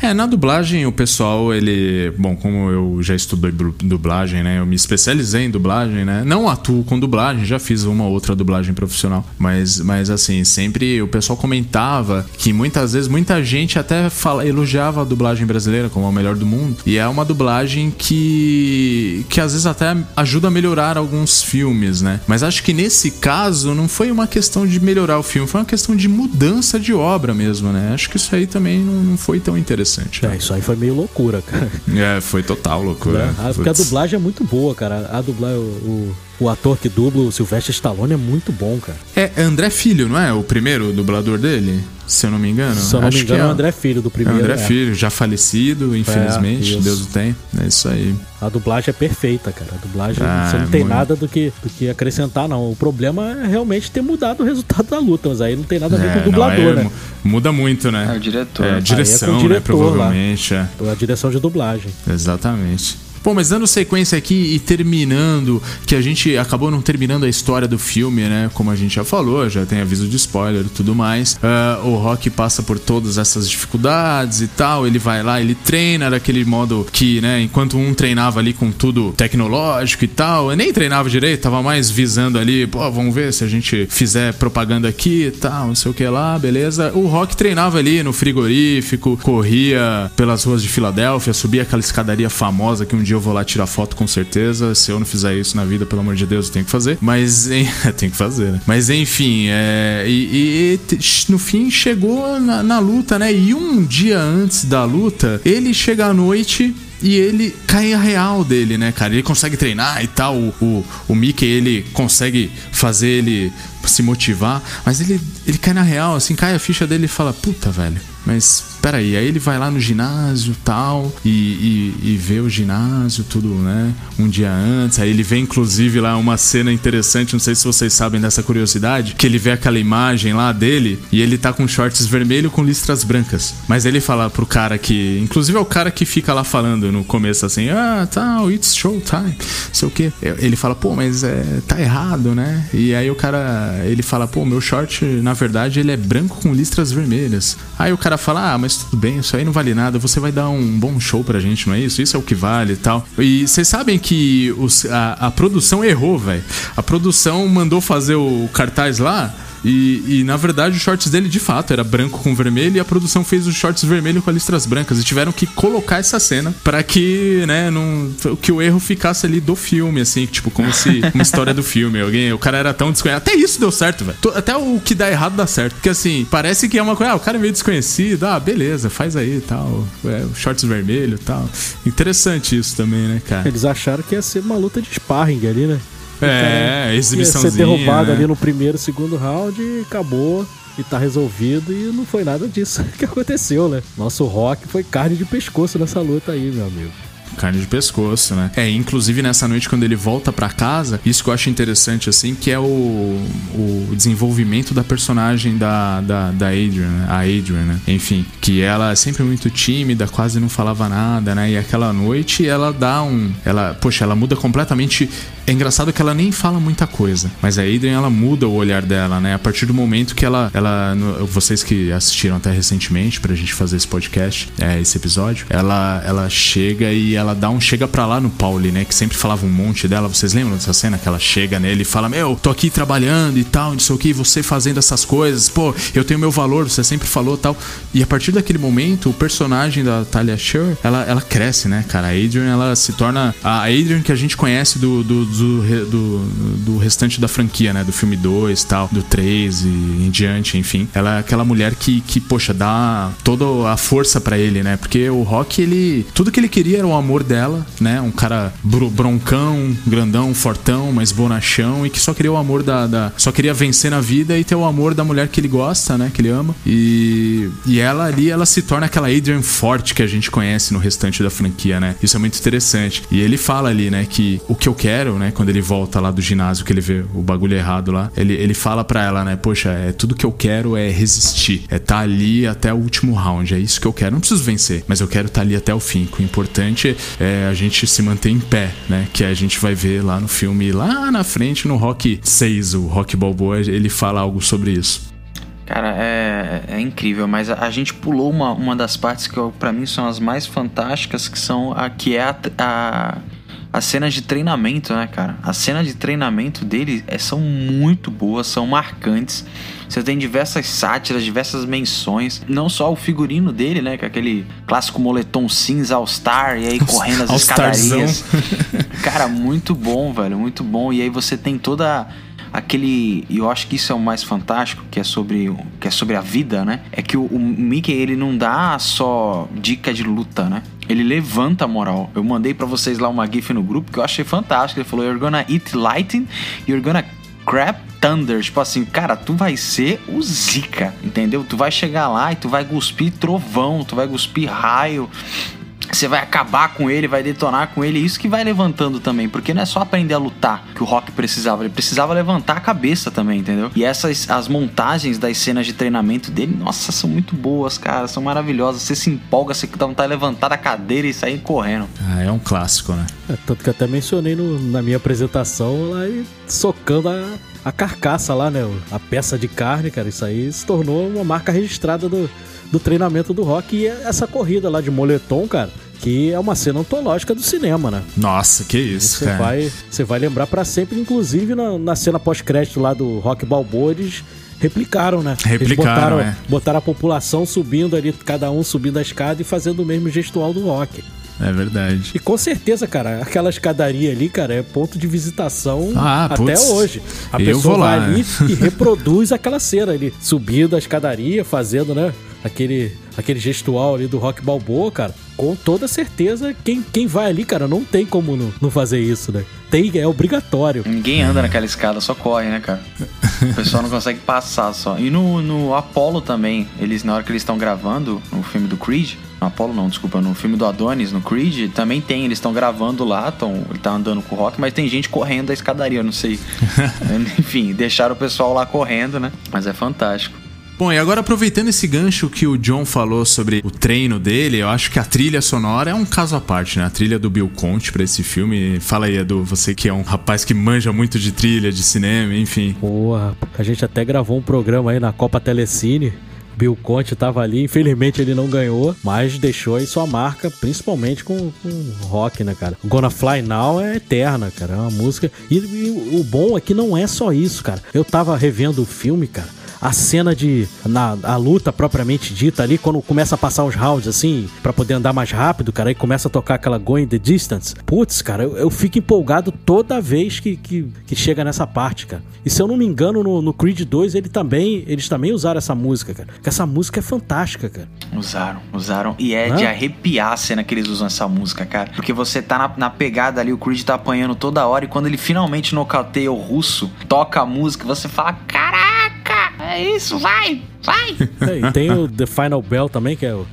É. é. na dublagem o pessoal, ele. Bom, como eu já estudei dublagem, né? Eu me especializei em dublagem, né? Não atuo com dublagem, já fiz uma outra dublagem profissional. Mas, mas assim, sempre o pessoal comentava que muitas vezes muita gente até fala, elogiava a dublagem brasileira como a melhor do mundo. E é uma dublagem que. que que às vezes até ajuda a melhorar alguns filmes, né? Mas acho que nesse caso não foi uma questão de melhorar o filme, foi uma questão de mudança de obra mesmo, né? Acho que isso aí também não, não foi tão interessante. Né? É, isso aí foi meio loucura, cara. É, foi total loucura. É, porque a dublagem é muito boa, cara. A dublagem, o, o ator que dubla o Sylvester Stallone é muito bom, cara. É André Filho, não é? O primeiro dublador dele? Se eu não me engano. Se eu não Acho me engano, é o André Filho do primeiro. André é. Filho, já falecido, infelizmente. É, Deus o tem. É isso aí. A dublagem é perfeita, cara. A dublagem, ah, você não tem muito. nada do que, do que acrescentar, não. O problema é realmente ter mudado o resultado da luta, mas aí não tem nada a ver com o é, dublador, não, é, né? Muda muito, né? É o diretor. É, direção, diretor, né? Provavelmente. Lá. É. A direção de dublagem. Exatamente. Bom, mas dando sequência aqui e terminando, que a gente acabou não terminando a história do filme, né? Como a gente já falou, já tem aviso de spoiler e tudo mais. Uh, o Rock passa por todas essas dificuldades e tal. Ele vai lá, ele treina daquele modo que, né? Enquanto um treinava ali com tudo tecnológico e tal, eu nem treinava direito, tava mais visando ali, pô, vamos ver se a gente fizer propaganda aqui e tal, não sei o que lá, beleza. O Rock treinava ali no frigorífico, corria pelas ruas de Filadélfia, subia aquela escadaria famosa que um dia eu vou lá tirar foto com certeza. Se eu não fizer isso na vida, pelo amor de Deus, eu tenho que fazer. Mas tem que fazer, né? Mas enfim, é, e, e, no fim chegou na, na luta, né? E um dia antes da luta, ele chega à noite e ele cai a real dele, né, cara? Ele consegue treinar e tal. O, o, o Mickey, ele consegue fazer ele se motivar, mas ele, ele cai na real, assim, cai a ficha dele e fala: Puta, velho, mas peraí, aí ele vai lá no ginásio tal, e, e, e, vê o ginásio, tudo, né? Um dia antes. Aí ele vê, inclusive, lá uma cena interessante, não sei se vocês sabem dessa curiosidade, que ele vê aquela imagem lá dele e ele tá com shorts vermelho com listras brancas. Mas ele fala pro cara que. Inclusive é o cara que fica lá falando no começo assim, ah, tal, it's showtime, sei o quê. Ele fala, pô, mas é, tá errado, né? E aí o cara, ele fala, pô, meu short, na verdade, ele é branco com listras vermelhas. Aí o cara fala, ah, mas tudo bem, isso aí não vale nada, você vai dar um bom show pra gente, não é isso? Isso é o que vale e tal. E vocês sabem que os, a, a produção errou, velho. A produção mandou fazer o cartaz lá e, e, na verdade, os shorts dele de fato era branco com vermelho e a produção fez os shorts vermelho com listras brancas. E tiveram que colocar essa cena para que, né, não, que o erro ficasse ali do filme, assim, tipo, como se uma história do filme. Alguém, o cara era tão desconhecido. Até isso deu certo, velho. Até o que dá errado dá certo. Porque assim, parece que é uma coisa, ah, o cara é meio desconhecido, ah, beleza, faz aí e tal. É, shorts vermelho e tal. Interessante isso também, né, cara? Eles acharam que ia ser uma luta de sparring ali, né? É, exibição Ia ser derrubado né? ali no primeiro, segundo round e acabou. E tá resolvido e não foi nada disso que aconteceu, né? Nosso Rock foi carne de pescoço nessa luta aí, meu amigo carne de pescoço, né? É, inclusive nessa noite quando ele volta para casa, isso que eu acho interessante assim, que é o, o desenvolvimento da personagem da, da, da Adrian, né? a Adrian, né? Enfim, que ela é sempre muito tímida, quase não falava nada, né? E aquela noite ela dá um. Ela, poxa, ela muda completamente. É engraçado que ela nem fala muita coisa, mas a Adrian ela muda o olhar dela, né? A partir do momento que ela. ela vocês que assistiram até recentemente pra gente fazer esse podcast, é, esse episódio, ela, ela chega e ela dá um chega pra lá no Pauli, né? Que sempre falava um monte dela. Vocês lembram dessa cena que ela chega nele e fala: Meu, tô aqui trabalhando e tal, não sei o que, você fazendo essas coisas, pô, eu tenho meu valor, você sempre falou tal. E a partir daquele momento, o personagem da Talia Shire, ela, ela cresce, né, cara? A Adrian, ela se torna a Adrian que a gente conhece do, do, do, do, do restante da franquia, né? Do filme 2 tal, do 3 e em diante, enfim. Ela é aquela mulher que, que poxa, dá toda a força para ele, né? Porque o Rock, ele. Tudo que ele queria era o amor dela, né? Um cara broncão, grandão, fortão, mas bonachão e que só queria o amor da, da. Só queria vencer na vida e ter o amor da mulher que ele gosta, né? Que ele ama. E, e ela ali, ela se torna aquela Adrian forte que a gente conhece no restante da franquia, né? Isso é muito interessante. E ele fala ali, né, que o que eu quero, né, quando ele volta lá do ginásio, que ele vê o bagulho errado lá, ele, ele fala pra ela, né, poxa, é, tudo que eu quero é resistir, é estar tá ali até o último round, é isso que eu quero. Não preciso vencer, mas eu quero estar tá ali até o fim. O importante é a gente se manter em pé, né, que a gente vai ver lá no filme, lá na frente, no Rock 6, o Rock Balboa, ele fala algo sobre isso. Cara, é, é incrível, mas a, a, gente pulou uma, uma das partes que para mim são as mais fantásticas, que são a que é a, a, as cenas de treinamento, né, cara? As cenas de treinamento dele é, são muito boas, são marcantes. Você tem diversas sátiras, diversas menções. Não só o figurino dele, né? Com é aquele clássico moletom cinza All-Star, e aí correndo as escadarias. cara, muito bom, velho, muito bom. E aí você tem toda aquele e eu acho que isso é o mais fantástico que é sobre que é sobre a vida né é que o, o Mickey ele não dá só dica de luta né ele levanta a moral. Eu mandei para vocês lá uma gif no grupo que eu achei fantástico. Ele falou: You're gonna eat lightning, you're gonna crap thunder. Tipo assim, cara, tu vai ser o Zika, entendeu? Tu vai chegar lá e tu vai cuspir trovão, tu vai cuspir raio, você vai acabar com ele, vai detonar com ele, isso que vai levantando também, porque não é só aprender a lutar que o Rock precisava, ele precisava levantar a cabeça também, entendeu? E essas as montagens das cenas de treinamento dele, nossa, são muito boas, cara, são maravilhosas. Você se empolga, você dá vontade de levantar da cadeira e sair correndo. Ah, é um clássico, né? É, tanto que até mencionei no, na minha apresentação lá e socando a, a carcaça lá, né? A peça de carne, cara, isso aí se tornou uma marca registrada do, do treinamento do Rock e essa corrida lá de moletom, cara que é uma cena antológica do cinema, né? Nossa, que isso, você cara. Vai, você vai lembrar para sempre, inclusive na, na cena pós-crédito lá do Rock Balboa, eles replicaram, né? Replicaram, eles botaram, é. botaram a população subindo ali, cada um subindo a escada e fazendo o mesmo gestual do Rock. É verdade. E com certeza, cara, aquela escadaria ali, cara, é ponto de visitação ah, até putz, hoje. A eu pessoa vou lá, vai ali né? e reproduz aquela cena ali, subindo a escadaria, fazendo, né? Aquele, aquele gestual ali do Rock Balboa, cara. Com toda certeza, quem, quem vai ali, cara, não tem como não, não fazer isso, né? Tem, é obrigatório. Ninguém anda naquela escada, só corre, né, cara? O pessoal não consegue passar só. E no, no Apollo também, eles, na hora que eles estão gravando o filme do Creed, no Apollo não, desculpa, no filme do Adonis, no Creed, também tem, eles estão gravando lá, tão, ele tá andando com o Rock, mas tem gente correndo da escadaria, eu não sei. Enfim, deixaram o pessoal lá correndo, né? Mas é fantástico. Bom, e agora aproveitando esse gancho que o John falou sobre o treino dele, eu acho que a trilha sonora é um caso à parte, né? A trilha do Bill Conte para esse filme. Fala aí, Edu, você que é um rapaz que manja muito de trilha, de cinema, enfim. Porra, a gente até gravou um programa aí na Copa Telecine. Bill Conte estava ali, infelizmente ele não ganhou, mas deixou aí sua marca, principalmente com, com rock, né, cara? Gonna Fly Now é eterna, cara, é uma música. E, e o bom é que não é só isso, cara. Eu tava revendo o filme, cara a cena de. Na, a luta propriamente dita ali, quando começa a passar os rounds assim, para poder andar mais rápido, cara, aí começa a tocar aquela Going the Distance. Putz, cara, eu, eu fico empolgado toda vez que, que, que, chega nessa parte, cara. E se eu não me engano, no, no Creed 2 ele também, eles também usaram essa música, cara. Porque essa música é fantástica, cara. Usaram, usaram. E é Hã? de arrepiar a cena que eles usam essa música, cara. Porque você tá na, na pegada ali, o Creed tá apanhando toda hora, e quando ele finalmente nocauteia o russo, toca a música, você fala: caraca! É isso, vai! Vai! É, e tem o The Final Bell também, que é o.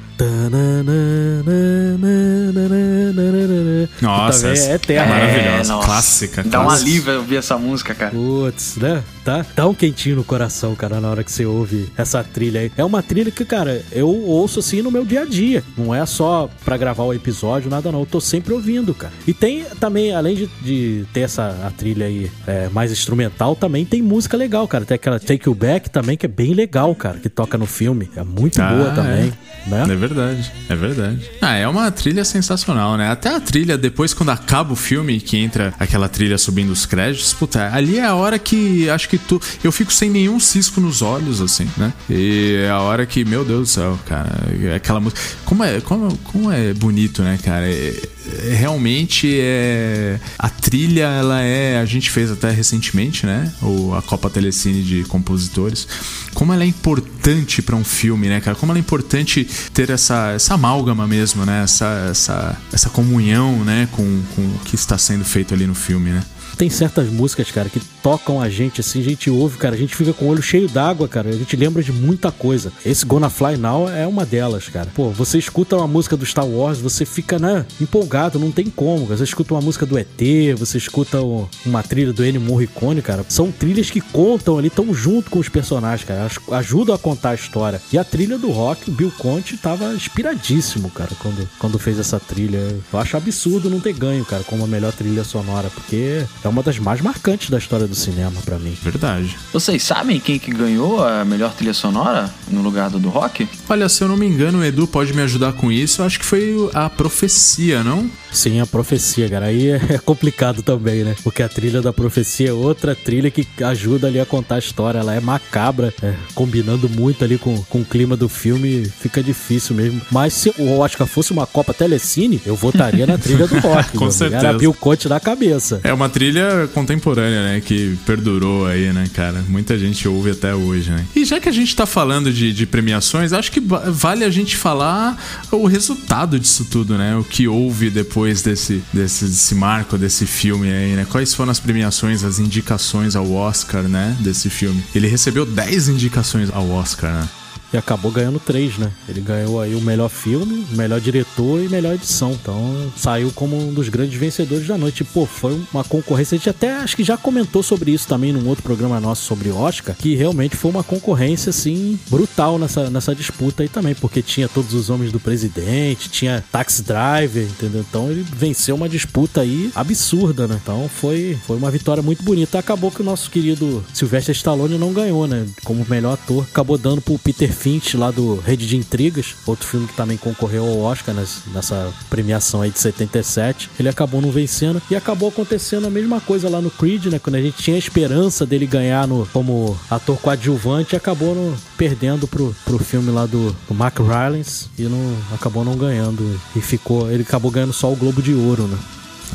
Nossa, essa é eterna. maravilhosa. nossa. Clássica, Dá um alívio ouvir essa música, cara. Putz, né? Tá, dá um quentinho no coração, cara, na hora que você ouve essa trilha aí. É uma trilha que, cara, eu ouço assim no meu dia a dia. Não é só pra gravar o episódio, nada não. Eu tô sempre ouvindo, cara. E tem também, além de, de ter essa a trilha aí é, mais instrumental, também tem música legal, cara. Tem aquela Take You Back também, que é bem legal, cara, que toca no filme. É muito Ah, boa também, né? É verdade, é verdade. Ah, é uma trilha sensacional, né? Até a trilha, depois, quando acaba o filme, que entra aquela trilha subindo os créditos, puta, ali é a hora que acho que tu. Eu fico sem nenhum cisco nos olhos, assim, né? E é a hora que, meu Deus do céu, cara, é aquela música. Como é, como, como é bonito, né, cara? É- é- realmente é. A trilha, ela é. A gente fez até recentemente, né? O, a Copa Telecine de Compositores. Como ela é importante pra um filme, né, cara? Como ela é importante ter essa, essa amálgama mesmo, né? Essa, essa, essa comunhão, né? Com, com o que está sendo feito ali no filme, né? Tem certas músicas, cara, que tocam a gente assim, a gente ouve, cara, a gente fica com o olho cheio d'água, cara, a gente lembra de muita coisa. Esse Gonna Fly Now é uma delas, cara. Pô, você escuta uma música do Star Wars, você fica, né, empolgado, não tem como. Você escuta uma música do ET, você escuta o- uma trilha do Ennio Morricone, cara. São trilhas que contam ali, tão junto com os personagens, cara. Ajudam a contar a história. E a trilha do rock, Bill Conte tava inspiradíssimo, cara, quando, quando fez essa trilha. Eu acho absurdo não ter ganho, cara, como a melhor trilha sonora, porque é uma das mais marcantes da história do cinema pra mim. Verdade. Vocês sabem quem que ganhou a melhor trilha sonora no lugar do, do rock? Olha, se eu não me engano, o Edu pode me ajudar com isso. Eu acho que foi a profecia, não? Sim, a profecia, cara. Aí é é complicado também, né? Porque a trilha da profecia é outra trilha que ajuda ali a contar a história. Ela é macabra, é, combinando muito ali com, com o clima do filme, fica difícil mesmo. Mas se o Oscar fosse uma Copa Telecine, eu votaria na trilha do rock. Com certeza. Era Bill Conte na cabeça. É uma trilha contemporânea, né? Que perdurou aí, né, cara? Muita gente ouve até hoje, né? E já que a gente tá falando de, de premiações, acho que va- vale a gente falar o resultado disso tudo, né? O que houve depois desse, desse, desse marco, desse filme aí, né? Quais foram as premiações, as indicações ao Oscar, né? Desse filme. Ele recebeu 10 indicações ao Oscar, né? E acabou ganhando três, né? Ele ganhou aí o melhor filme, o melhor diretor e melhor edição. Então saiu como um dos grandes vencedores da noite. Pô, foi uma concorrência. A gente até acho que já comentou sobre isso também num outro programa nosso sobre Oscar, que realmente foi uma concorrência assim brutal nessa, nessa disputa aí também, porque tinha todos os homens do presidente, tinha Taxi Driver, entendeu? Então ele venceu uma disputa aí absurda, né? Então foi, foi uma vitória muito bonita. Acabou que o nosso querido Sylvester Stallone não ganhou, né? Como melhor ator, acabou dando pro Peter Finch lá do Rede de Intrigas, outro filme que também concorreu ao Oscar nes- nessa premiação aí de 77. Ele acabou não vencendo e acabou acontecendo a mesma coisa lá no Creed, né? Quando a gente tinha a esperança dele ganhar no, como ator coadjuvante, acabou no- perdendo pro, pro filme lá do, do Mark Rylance e não, acabou não ganhando. E ficou, ele acabou ganhando só o Globo de Ouro, né?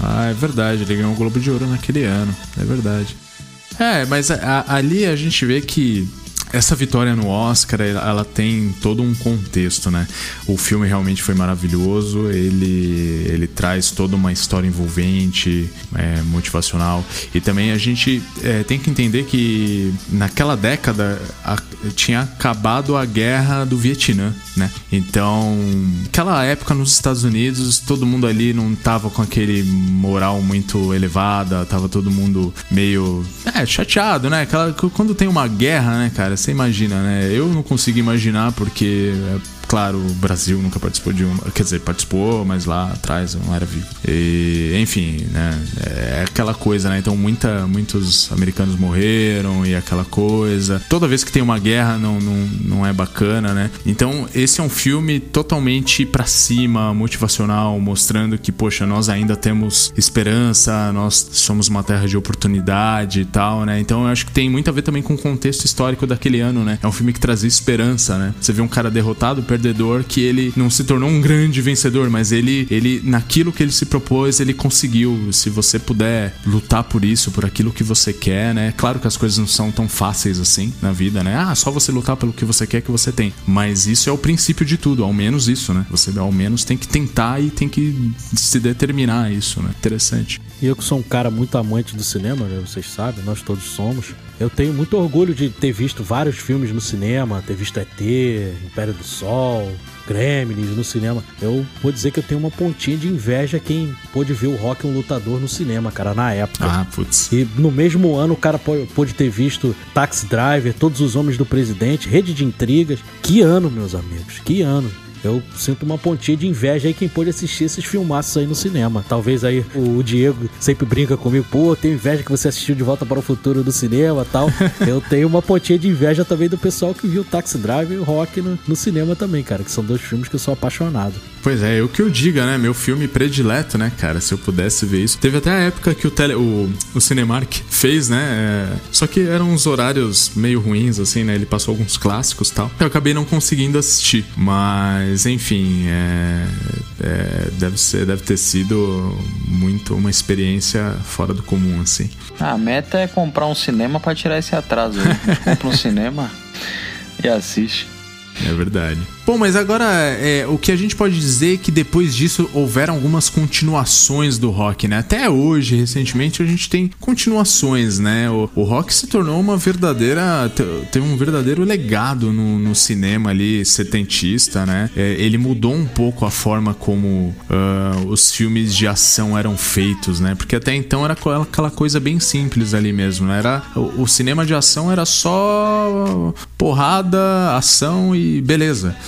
Ah, é verdade, ele ganhou o Globo de Ouro naquele ano, é verdade. É, mas a- a- ali a gente vê que essa vitória no Oscar, ela tem todo um contexto, né? O filme realmente foi maravilhoso, ele, ele traz toda uma história envolvente, é, motivacional. E também a gente é, tem que entender que naquela década a- tinha acabado a guerra do Vietnã, né? Então, aquela época nos Estados Unidos, todo mundo ali não tava com aquele moral muito elevada, tava todo mundo meio é, chateado, né? Aquela, quando tem uma guerra, né, cara, você imagina, né? Eu não consigo imaginar porque Claro, o Brasil nunca participou de uma. Quer dizer, participou, mas lá atrás não era vivo. E, enfim, né? É aquela coisa, né? Então, muita, muitos americanos morreram e aquela coisa. Toda vez que tem uma guerra não, não, não é bacana, né? Então, esse é um filme totalmente pra cima, motivacional, mostrando que, poxa, nós ainda temos esperança, nós somos uma terra de oportunidade e tal, né? Então, eu acho que tem muito a ver também com o contexto histórico daquele ano, né? É um filme que trazia esperança, né? Você vê um cara derrotado, perdedor que ele não se tornou um grande vencedor, mas ele, ele naquilo que ele se propôs, ele conseguiu. Se você puder lutar por isso, por aquilo que você quer, né? Claro que as coisas não são tão fáceis assim na vida, né? Ah, só você lutar pelo que você quer que você tem. Mas isso é o princípio de tudo, ao menos isso, né? Você ao menos tem que tentar e tem que se determinar isso, né? Interessante. E eu que sou um cara muito amante do cinema, né? vocês sabem, nós todos somos. Eu tenho muito orgulho de ter visto vários filmes no cinema, ter visto ET, Império do Sol, Gremlins no cinema. Eu vou dizer que eu tenho uma pontinha de inveja quem pôde ver o Rock um lutador no cinema, cara, na época. Ah, putz. E no mesmo ano o cara pôde ter visto Taxi Driver, Todos os Homens do Presidente, Rede de Intrigas. Que ano, meus amigos, que ano. Eu sinto uma pontinha de inveja aí quem pôde assistir esses filmaços aí no cinema. Talvez aí o Diego sempre brinca comigo, pô, tenho inveja que você assistiu De Volta para o Futuro do cinema tal. eu tenho uma pontinha de inveja também do pessoal que viu Taxi Drive e o Rock no, no cinema também, cara, que são dois filmes que eu sou apaixonado. Pois é, eu que eu diga, né? Meu filme predileto, né, cara? Se eu pudesse ver isso. Teve até a época que o, tele, o, o Cinemark fez, né? É... Só que eram uns horários meio ruins, assim, né? Ele passou alguns clássicos e tal. Eu acabei não conseguindo assistir. Mas, enfim, é... É... deve, ser, deve ter sido muito uma experiência fora do comum, assim. A meta é comprar um cinema para tirar esse atraso. Compra um cinema e assiste. É verdade. Bom, mas agora é, o que a gente pode dizer é que depois disso houveram algumas continuações do rock, né? Até hoje, recentemente, a gente tem continuações, né? O, o rock se tornou uma verdadeira. teve um verdadeiro legado no, no cinema ali, setentista, né? É, ele mudou um pouco a forma como uh, os filmes de ação eram feitos, né? Porque até então era aquela coisa bem simples ali mesmo, né? Era, o, o cinema de ação era só porrada, ação e beleza.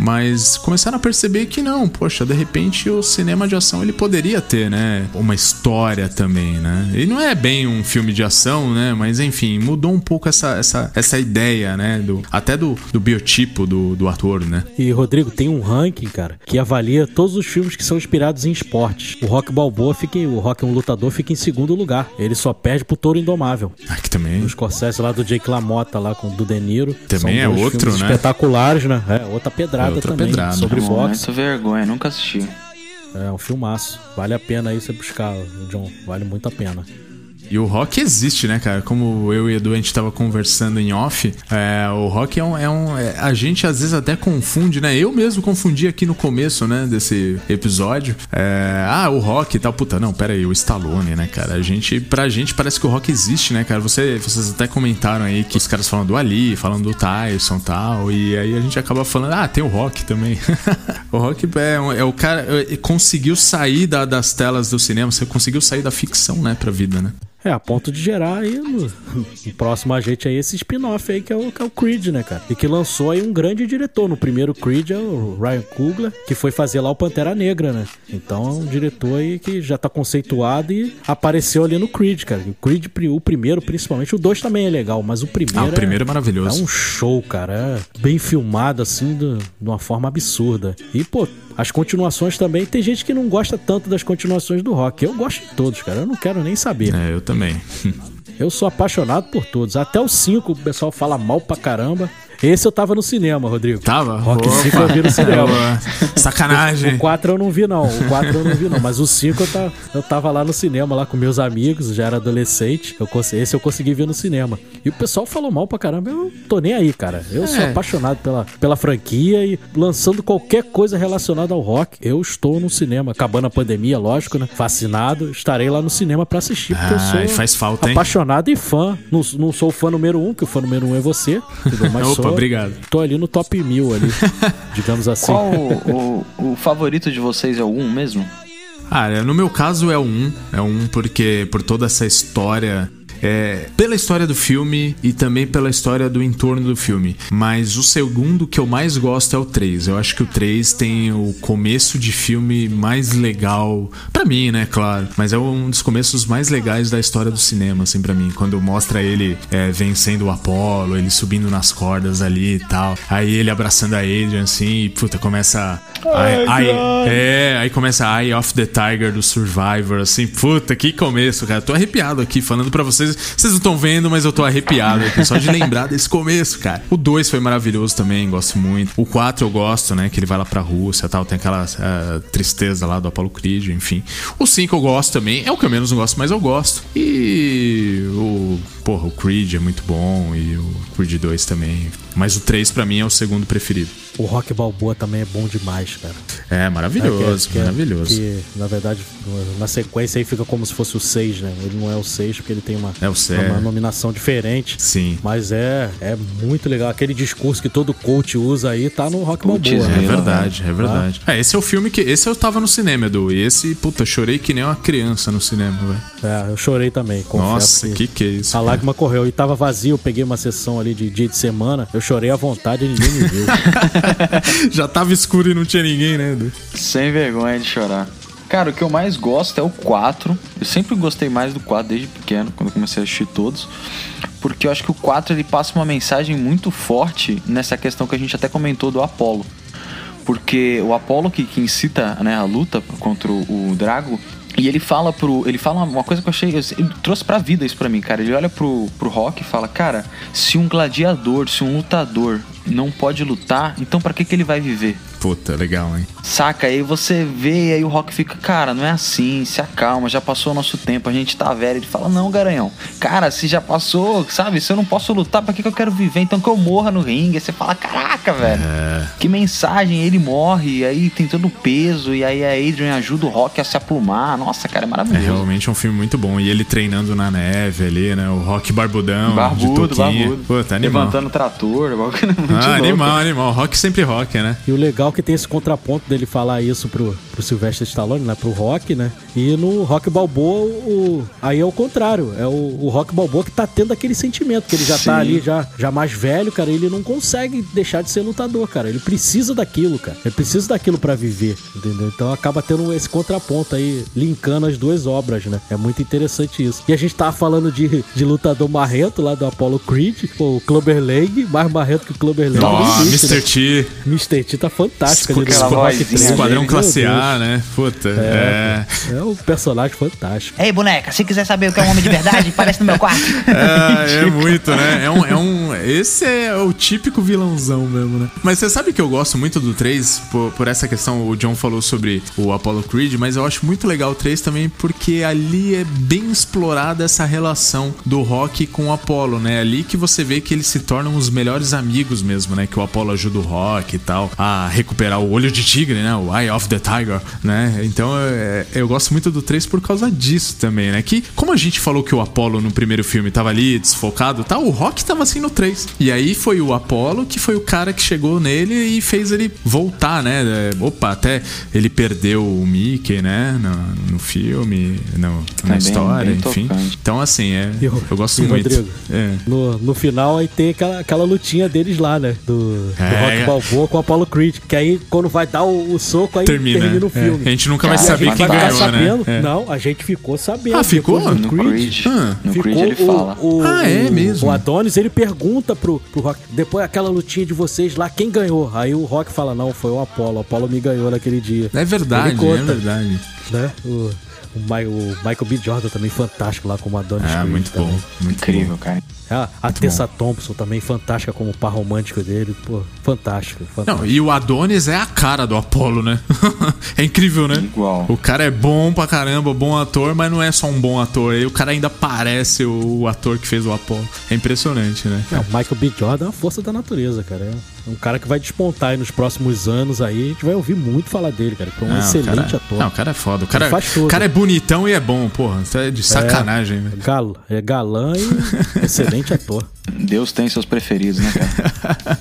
Mas começaram a perceber que não, poxa, de repente o cinema de ação ele poderia ter, né, uma história também, né? E não é bem um filme de ação, né? Mas enfim, mudou um pouco essa, essa, essa ideia, né? Do, até do, do biotipo do, do ator, né? E Rodrigo, tem um ranking, cara, que avalia todos os filmes que são inspirados em esportes. O Rock Balboa fica em, o Rock é um lutador fica em segundo lugar. Ele só perde pro Touro Indomável. Aqui também. Os Scorsese lá do Jake LaMotta lá com do De Niro. Também é outro, né? Espetaculares, né? É, outra pedrada outra também. Pedrada. Sobre boxe. Muito vergonha, nunca assisti. É um filmaço. Vale a pena aí você buscar, John. Vale muito a pena. E o rock existe, né, cara? Como eu e Edu a gente tava conversando em off, é, o rock é um. É um é, a gente às vezes até confunde, né? Eu mesmo confundi aqui no começo, né, desse episódio. É, ah, o rock e tal. Puta, não, pera aí, o Stallone, né, cara? A gente, pra gente parece que o rock existe, né, cara? Você, vocês até comentaram aí que os caras falam do Ali, falando do Tyson e tal. E aí a gente acaba falando, ah, tem o rock também. o rock é, é, o cara. É, conseguiu sair da, das telas do cinema, você conseguiu sair da ficção, né, pra vida, né? É, a ponto de gerar aí no, no próximo a gente aí esse spin-off aí que é, o, que é o Creed, né, cara? E que lançou aí um grande diretor. No primeiro Creed é o Ryan Coogler, que foi fazer lá o Pantera Negra, né? Então é um diretor aí que já tá conceituado e apareceu ali no Creed, cara. O Creed, o primeiro principalmente, o dois também é legal, mas o primeiro. Ah, o primeiro é, é maravilhoso. É um show, cara. É bem filmado assim, de, de uma forma absurda. E, pô, as continuações também, tem gente que não gosta tanto das continuações do rock. Eu gosto de todos, cara. Eu não quero nem saber. É, eu também. eu sou apaixonado por todos. Até o 5 o pessoal fala mal pra caramba. Esse eu tava no cinema, Rodrigo. Tava? Rock 5 eu vi no cinema. Sacanagem. O 4 eu não vi, não. O 4 eu não vi, não. Mas o 5 eu, tá, eu tava lá no cinema, lá com meus amigos, já era adolescente. Eu, esse eu consegui ver no cinema. E o pessoal falou mal pra caramba. Eu tô nem aí, cara. Eu é. sou apaixonado pela, pela franquia e lançando qualquer coisa relacionada ao rock, eu estou no cinema. Acabando a pandemia, lógico, né? Fascinado, estarei lá no cinema pra assistir. Porque ah, eu sou faz falta, apaixonado e fã. Não, não sou o fã número um, que o fã número um é você. Mas Opa, sou, obrigado. Tô ali no top mil ali, digamos assim. Qual o, o, o favorito de vocês é o 1 mesmo? Ah, no meu caso é o 1. É o 1 porque por toda essa história é, pela história do filme e também pela história do entorno do filme. Mas o segundo que eu mais gosto é o 3. Eu acho que o 3 tem o começo de filme mais legal. para mim, né, claro. Mas é um dos começos mais legais da história do cinema, assim, para mim. Quando mostra ele é, vencendo o Apollo, ele subindo nas cordas ali e tal. Aí ele abraçando a Adrian, assim, e puta, começa. Ai, é, aí começa Eye of the Tiger do Survivor, assim, puta, que começo, cara. Tô arrepiado aqui falando para vocês Vocês não estão vendo, mas eu tô arrepiado aqui só de lembrar desse começo, cara. O 2 foi maravilhoso também, gosto muito. O 4 eu gosto, né? Que ele vai lá pra Rússia e tal, tem aquela uh, tristeza lá do Apollo Creed, enfim. O 5 eu gosto também, é o que eu menos gosto, mas eu gosto. E o. Porra, o Creed é muito bom e o Creed 2 também. Mas o 3 pra mim é o segundo preferido. O Rock Balboa também é bom demais, cara. É, maravilhoso, que, que, maravilhoso. Que, na verdade, na sequência aí fica como se fosse o 6, né? Ele não é o 6 porque ele tem uma, é o uma nominação diferente. Sim. Mas é, é muito legal. Aquele discurso que todo coach usa aí tá no Rock Balboa. É né? verdade, é verdade. Ah. É, esse é o filme que. Esse eu tava no cinema, Edu. E esse, puta, chorei que nem uma criança no cinema, velho. É, eu chorei também. Nossa, que, que que é isso? A lágrima correu. E tava vazio, eu peguei uma sessão ali de dia de semana. Eu chorei à vontade e ninguém me viu. Já tava escuro e não tinha ninguém, né, Edu? Sem vergonha de chorar. Cara, o que eu mais gosto é o 4. Eu sempre gostei mais do 4 desde pequeno, quando eu comecei a assistir todos. Porque eu acho que o 4 ele passa uma mensagem muito forte nessa questão que a gente até comentou do Apollo. Porque o Apollo que, que incita né, a luta contra o, o Drago, e ele fala pro. Ele fala uma coisa que eu achei. Ele trouxe pra vida isso pra mim, cara. Ele olha pro, pro Rock e fala: Cara, se um gladiador, se um lutador não pode lutar, então para que, que ele vai viver? Puta, legal, hein? Saca? Aí você vê e aí o Rock fica, cara, não é assim, se acalma, já passou o nosso tempo, a gente tá velho. Ele fala, não, garanhão, cara, se já passou, sabe? Se eu não posso lutar, pra que, que eu quero viver? Então que eu morra no ringue. Aí você fala, caraca, velho, é... que mensagem, ele morre, e aí tem todo o peso, e aí a Adrian ajuda o Rock a se aplumar. Nossa, cara, é maravilhoso. É realmente um filme muito bom. E ele treinando na neve ali, né? O Rock barbudão, barbudo, de toquinha. barbudo. Puta, animal. Levantando trator, ah, animal, animal. Rock sempre rock, né? E o legal é que tem esse contraponto dele falar isso pro, pro Sylvester Stallone, né? Pro Rock, né? E no Rock Balboa, o, aí é o contrário. É o, o Rock Balboa que tá tendo aquele sentimento, que ele já tá Sim. tá ali, já, já mais velho, cara. Ele não consegue deixar de ser lutador, cara. Ele precisa daquilo, cara. Ele precisa daquilo para viver, entendeu? Então acaba tendo esse contraponto aí, linkando as duas obras, né? É muito interessante isso. E a gente tava falando de, de lutador marrento lá do Apollo Creed, o Clubber Lang, mais marrento que o Clubber Lang. Nossa, Mr. Né? T. Mr. T tá fantástico ali no Esquadrão Classe A, né? Puta. É, é. é um personagem fantástico. Ei, boneca, se quiser saber o que é um homem de verdade, parece no meu quarto. É, é muito, né? É um, é um. Esse é o típico vilãozão mesmo, né? Mas você sabe que eu gosto muito do 3 por, por essa questão. O John falou sobre o Apollo Creed, mas eu acho muito legal o 3 também porque ali é bem explorada essa relação do Rock com o Apollo, né? Ali que você vê que eles se tornam os melhores amigos mesmo, né? Que o Apollo ajuda o Rock e tal a recuperar o olho de tigre, né? O Eye of the Tiger, né? Então é, eu gosto muito do 3 por causa disso também, né? Que como a gente falou que o Apollo no primeiro filme tava ali desfocado, tal, o Rock tava assim no 3. E aí foi o Apollo que foi o cara que chegou nele e fez ele voltar, né? É, opa, até ele perdeu o Mickey, né? No, no filme, no, na história, bem enfim. Tocante. Então assim, é, eu, eu gosto muito. Rodrigo, é. no, no final aí tem aquela, aquela lutinha deles lá, né? Do, é, do Rock Balboa com o Apollo Creed. Que aí, quando vai dar o, o soco, aí termina, termina o é. filme. A gente nunca vai saber quem ganhou, sabendo, né? Não, a gente ficou sabendo. Ah, ficou? No Creed. Ah. No ficou Creed ele fala. O, ah, é mesmo? O Adonis, ele pergunta pro, pro Rock, depois aquela lutinha de vocês lá, quem ganhou? Aí o Rock fala, não, foi o Apollo. O Apollo me ganhou naquele dia. É verdade, é verdade. Né? O, o, Michael B. Jordan também fantástico lá como Adonis. É, muito bom. Muito Incrível, bom. cara. É, a Tessa bom. Thompson também, fantástica como par romântico dele. Pô, fantástico, fantástico. Não, e o Adonis é a cara do Apollo, né? é incrível, né? Igual. O cara é bom pra caramba, bom ator, mas não é só um bom ator. Aí o cara ainda parece o ator que fez o Apollo. É impressionante, né? É, o Michael B. Jordan é uma força da natureza, cara. É um cara que vai despontar aí nos próximos anos aí. A gente vai ouvir muito falar dele, cara. Que é um não, excelente cara, ator. Não, o cara é foda. O cara, o cara é bonitão e é bom, porra. Isso é de sacanagem, é, velho. Gal, é galã e excelente ator. Deus tem seus preferidos, né, cara?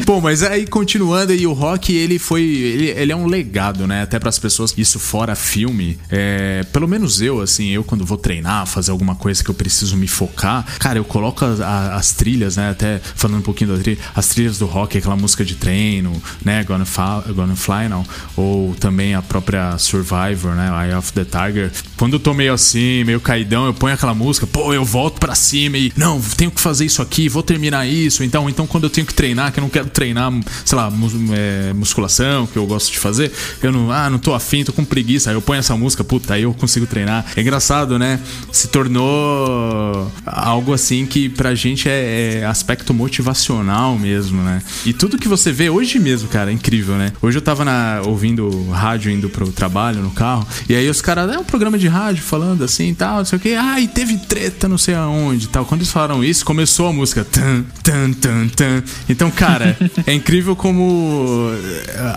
Bom, mas aí continuando aí, o rock, ele foi. Ele, ele é um legado, né? Até para as pessoas, isso fora filme. É, pelo menos eu, assim, eu quando vou treinar, fazer alguma coisa que eu preciso me focar, cara, eu coloco as, as trilhas, né? Até falando um pouquinho da trilha, as trilhas do rock, aquela música de treino, né? Gonna, Fly, Gonna Fly Now, ou também a própria Survivor, né? Eye of the Tiger. Quando eu tô meio assim, meio caidão, eu ponho aquela música, pô, eu volto para cima e não, tenho que fazer isso aqui, vou terminar isso. Então, então quando eu tenho que treinar, que eu não quero treinar, sei lá, mus- é, musculação, que eu gosto de fazer, eu não, ah, não tô afim, tô com preguiça, aí eu ponho essa música, puta, aí eu consigo treinar. É engraçado, né? Se tornou algo assim que pra gente é, é aspecto motivacional mesmo, né? E tudo que você vê hoje mesmo, cara, é incrível, né? Hoje eu tava na- ouvindo rádio indo pro trabalho no carro, e aí os caras, é um programa de rádio falando assim e tal, não sei o que, ah, e teve treta não sei aonde tal. Quando eles falaram isso, começou a música. Tan, tan, tan, tan. Então, cara, é incrível como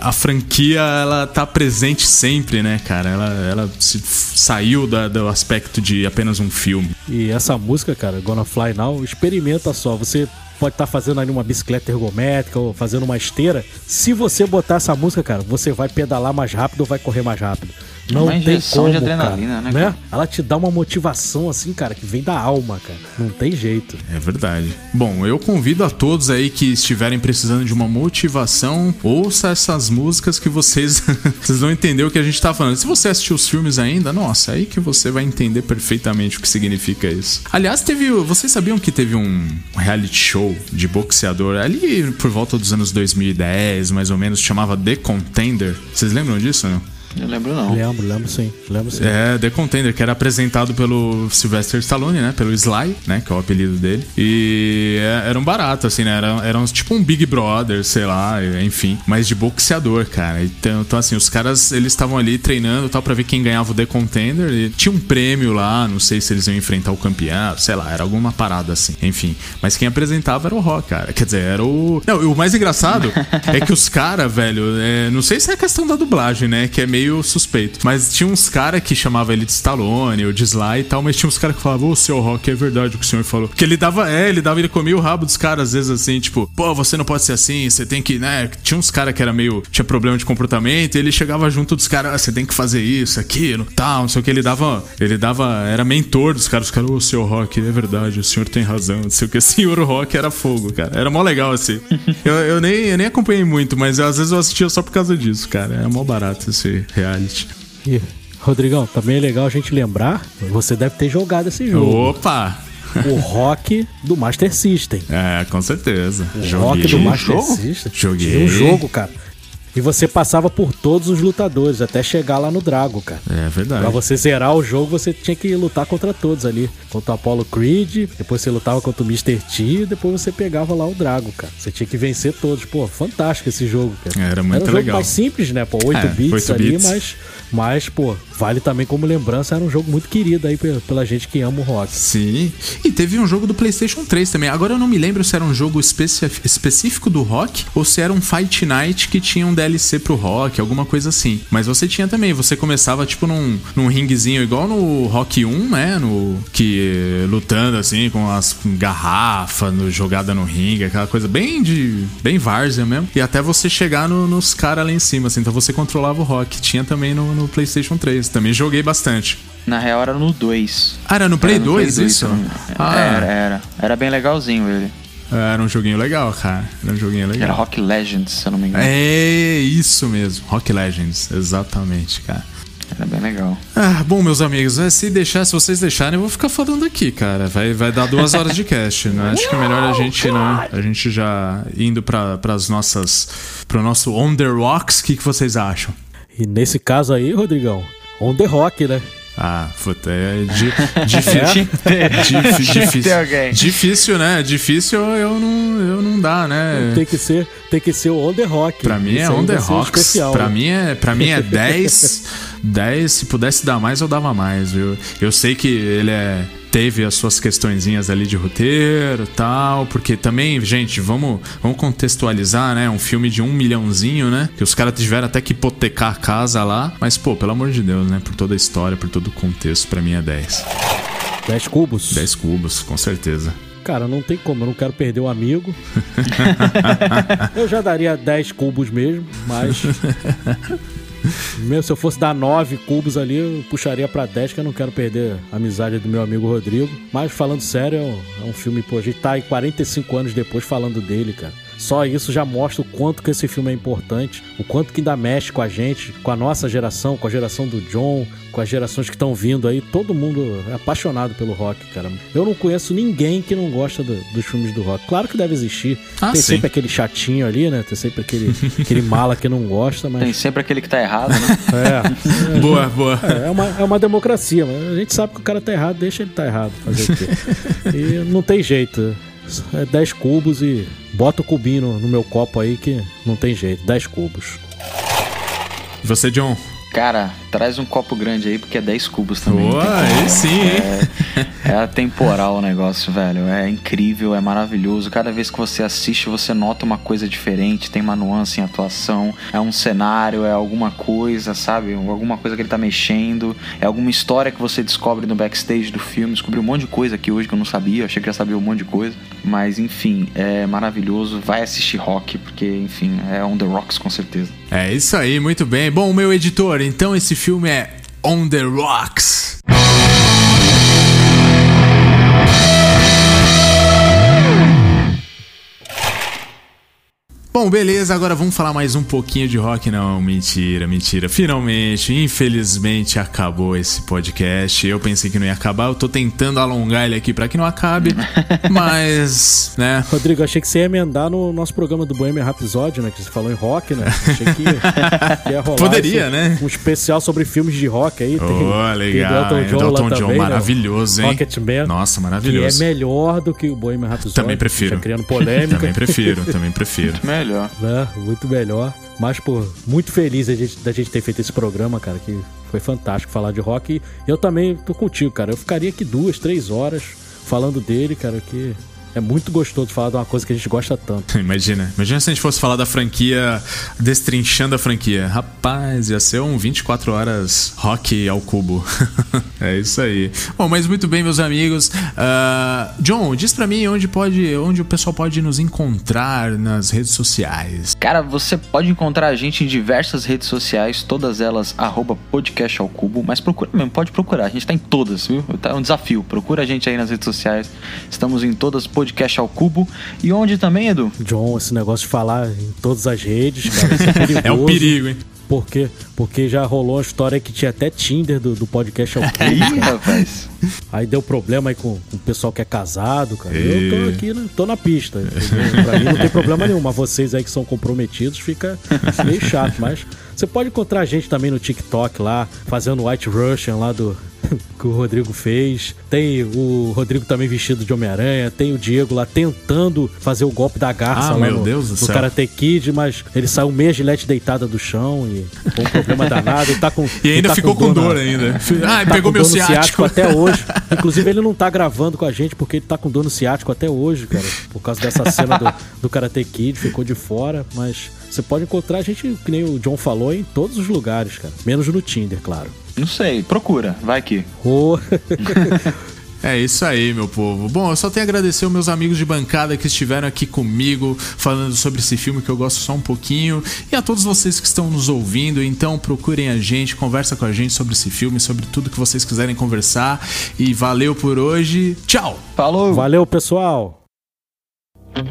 a franquia ela tá presente sempre, né, cara? Ela, ela saiu da- do aspecto de apenas um filme. E essa música, cara, Gonna Fly Now, experimenta só. Você pode estar fazendo ali uma bicicleta ergométrica ou fazendo uma esteira. Se você botar essa música, cara, você vai pedalar mais rápido ou vai correr mais rápido. Não Uma tem como, de adrenalina, cara, né, cara? Ela te dá uma motivação assim, cara, que vem da alma, cara. Não tem jeito. É verdade. Bom, eu convido a todos aí que estiverem precisando de uma motivação, ouça essas músicas que vocês, vocês vão entender o que a gente tá falando. Se você assistiu os filmes ainda, nossa, aí que você vai entender perfeitamente o que significa isso. Aliás, teve. Vocês sabiam que teve um reality show de boxeador ali por volta dos anos 2010, mais ou menos, chamava The Contender. Vocês lembram disso, não? Eu lembro não. Lembro, lembro sim. Lembro sim. É, The Contender, que era apresentado pelo Sylvester Stallone, né? Pelo Sly, né? Que é o apelido dele. E é- era um barato, assim, né? Era, era uns, tipo um Big Brother, sei lá, enfim. Mas de boxeador, cara. Então, então, assim, os caras, eles estavam ali treinando e tal pra ver quem ganhava o The Contender. E tinha um prêmio lá, não sei se eles iam enfrentar o campeão, sei lá, era alguma parada assim. Enfim. Mas quem apresentava era o Rock, cara. Quer dizer, era o... Não, e o mais engraçado é que os caras, velho, é, não sei se é questão da dublagem, né? Que é meio suspeito. Mas tinha uns caras que chamavam ele de Stallone ou de Sly e tal, mas tinha uns caras que falavam, ô, seu Rock, é verdade o que o senhor falou. Que ele dava, é, ele dava, ele comia o rabo dos caras, às vezes assim, tipo, pô, você não pode ser assim, você tem que, né? Tinha uns caras que era meio, tinha problema de comportamento, e ele chegava junto dos caras, ah, você tem que fazer isso, aquilo, tal, não sei o que, ele dava, ele dava, era mentor dos caras, os caras, ô, seu Rock, é verdade, o senhor tem razão, não sei o que, o senhor Rock era fogo, cara, era mó legal assim. Eu, eu, nem, eu nem acompanhei muito, mas às vezes eu assistia só por causa disso, cara, é mó barato esse reality. E, Rodrigão, também é legal a gente lembrar, você deve ter jogado esse jogo. Opa! O rock do Master System. É, com certeza. O rock do Master jogo? System. Joguei. Tinha um jogo, cara. E você passava por todos os lutadores até chegar lá no Drago, cara. É verdade. Pra você zerar o jogo, você tinha que lutar contra todos ali. Contra o Apollo Creed, depois você lutava contra o Mr. T, depois você pegava lá o Drago, cara. Você tinha que vencer todos. Pô, fantástico esse jogo, cara. Era muito Era um jogo legal. mais simples, né? Pô, 8 É, bits 8 ali, bits. mas, mas, pô, vale também como lembrança. Era um jogo muito querido aí pela, gente que ama o rock. Sim. E teve um jogo do PlayStation 3 também. Agora eu não me lembro se era um jogo específico do rock ou se era um Fight Night que tinha um DLC pro rock, alguma coisa assim. Mas você tinha também. Você começava tipo num, num ringuezinho igual no Rock 1, né? No, que lutando assim com as garrafas no, jogada no ringue, aquela coisa bem de. bem várzea mesmo. E até você chegar no- nos caras lá em cima, assim. Então você controlava o rock. Tinha também no, no PlayStation 3. Também joguei bastante. Na real era no 2. Ah, era no Play Era no 2 isso? Ah, Era, era. Era bem legalzinho ele. Era um joguinho legal, cara. Era um joguinho Era legal. Rock Legends, se eu não me engano. É isso mesmo, Rock Legends, exatamente, cara. Era bem legal. Ah, bom, meus amigos, é, se deixar, se vocês deixarem, eu vou ficar falando aqui, cara. Vai, vai dar duas horas de cast, né? Acho que é melhor a gente, né? A gente já indo para as nossas, pro nosso On The Rocks, o que, que vocês acham? E nesse caso aí, Rodrigão, on the rock, né? Ah, puta, é di, difícil. Dif- Tinha que difícil. Difícil, né? Difícil eu não, eu não dá, né? Tem que ser, tem que ser o on the rock. Pra mim é Isso on the rocks. especial. Pra mim é, pra mim é 10. 10, se pudesse dar mais, eu dava mais, viu? Eu sei que ele é teve as suas questõezinhas ali de roteiro tal, porque também, gente, vamos, vamos contextualizar, né? Um filme de um milhãozinho, né? Que os caras tiveram até que hipotecar a casa lá, mas, pô, pelo amor de Deus, né? Por toda a história, por todo o contexto, pra mim é 10. 10 cubos. 10 cubos, com certeza. Cara, não tem como, eu não quero perder o amigo. eu já daria 10 cubos mesmo, mas. Mesmo se eu fosse dar 9 cubos ali, eu puxaria pra 10, que eu não quero perder a amizade do meu amigo Rodrigo. Mas falando sério, é um, é um filme, pô, a gente tá aí 45 anos depois falando dele, cara. Só isso já mostra o quanto que esse filme é importante, o quanto que ainda mexe com a gente, com a nossa geração, com a geração do John, com as gerações que estão vindo aí. Todo mundo é apaixonado pelo rock, cara. Eu não conheço ninguém que não gosta do- dos filmes do rock. Claro que deve existir. Ah, Tem sim. sempre aquele chatinho ali, né? Tem sempre aquele, aquele mala que não gosta, Tem mas. sempre aquele que tá errado, né? É, Boa, boa. é, uma, é uma democracia, mas a gente sabe que o cara tá errado, deixa ele tá errado. Fazer o quê? E não tem jeito. É 10 cubos e bota o cubinho no, no meu copo aí que não tem jeito. 10 cubos. E você, John? Cara, traz um copo grande aí, porque é 10 cubos também. Boa, aí sim, hein? É atemporal o negócio, velho. É incrível, é maravilhoso. Cada vez que você assiste, você nota uma coisa diferente. Tem uma nuance em atuação. É um cenário, é alguma coisa, sabe? Alguma coisa que ele tá mexendo. É alguma história que você descobre no backstage do filme. Descobri um monte de coisa aqui hoje que eu não sabia. Achei que já sabia um monte de coisa. Mas, enfim, é maravilhoso. Vai assistir rock, porque, enfim, é on the rocks com certeza. É isso aí, muito bem. Bom, meu editor, então esse filme é On the Rocks. Bom, beleza, agora vamos falar mais um pouquinho de rock. Não, mentira, mentira. Finalmente, infelizmente, acabou esse podcast. Eu pensei que não ia acabar, eu tô tentando alongar ele aqui pra que não acabe. mas, né? Rodrigo, achei que você ia emendar no nosso programa do Bohemian Rhapsody, né? Que você falou em rock, né? Achei que, que ia rolar Poderia, esse- né? Um especial sobre filmes de rock aí. Tem, Oh, tem legal. hein? Elton John, Elton lá John, também, né? maravilhoso, hein? Rocketman. Nossa, Que é maravilhoso. melhor do que o Bohemian Rhapsody. Também prefiro. Já criando polêmica. Também prefiro, também prefiro. Melhor. né? Muito melhor. Mas, pô, muito feliz da gente, da gente ter feito esse programa, cara, que foi fantástico falar de rock. E eu também tô contigo, cara. Eu ficaria aqui duas, três horas falando dele, cara, que é muito gostoso falar de uma coisa que a gente gosta tanto. Imagina, imagina se a gente fosse falar da franquia, destrinchando a franquia. Rapaz, ia ser um 24 horas rock ao cubo. é isso aí. Bom, mas muito bem, meus amigos. Ah, John, diz pra mim onde pode, onde o pessoal pode nos encontrar nas redes sociais. Cara, você pode encontrar a gente em diversas redes sociais, todas elas arroba podcast ao cubo, mas procura mesmo, pode procurar, a gente tá em todas, viu? Tá um desafio, procura a gente aí nas redes sociais, estamos em todas podcast ao cubo, e onde também, Edu? John, esse negócio de falar em todas as redes, cara, isso é perigoso. É um perigo, hein? Por quê? Porque já rolou uma história que tinha até Tinder do, do podcast ao Ih, cubo, cara. rapaz. Aí deu problema aí com, com o pessoal que é casado, cara. E- Eu tô aqui, né, tô na pista. entendeu? Pra mim não tem problema nenhum, mas vocês aí que são comprometidos fica meio chato. Mas você pode encontrar a gente também no TikTok lá, fazendo White Russian lá do. Que o Rodrigo fez. Tem o Rodrigo também vestido de Homem-Aranha. Tem o Diego lá tentando fazer o golpe da garça Ah, lá meu no, Deus do no céu. Karate Kid, mas ele saiu meia gilete deitada do chão e com um problema danado. E, tá com, E ainda tá ficou com na- dor ainda. Ah, tá pegou meu dor no ciático. até hoje. Inclusive, ele não tá gravando com a gente porque ele tá com dor no ciático até hoje, cara. Por causa dessa cena do, do Karate Kid, ficou de fora. Mas você pode encontrar a gente, que nem o John falou, em todos os lugares, cara. Menos no Tinder, claro. Não sei, procura, vai aqui. Ô, É isso aí, meu povo. Bom, eu só tenho a agradecer aos meus amigos de bancada que estiveram aqui comigo falando sobre esse filme que eu gosto só um pouquinho e a todos vocês que estão nos ouvindo. Então, procurem a gente, conversa com a gente sobre esse filme, sobre tudo que vocês quiserem conversar. E valeu por hoje. Tchau. Falou! valeu, pessoal! Bom,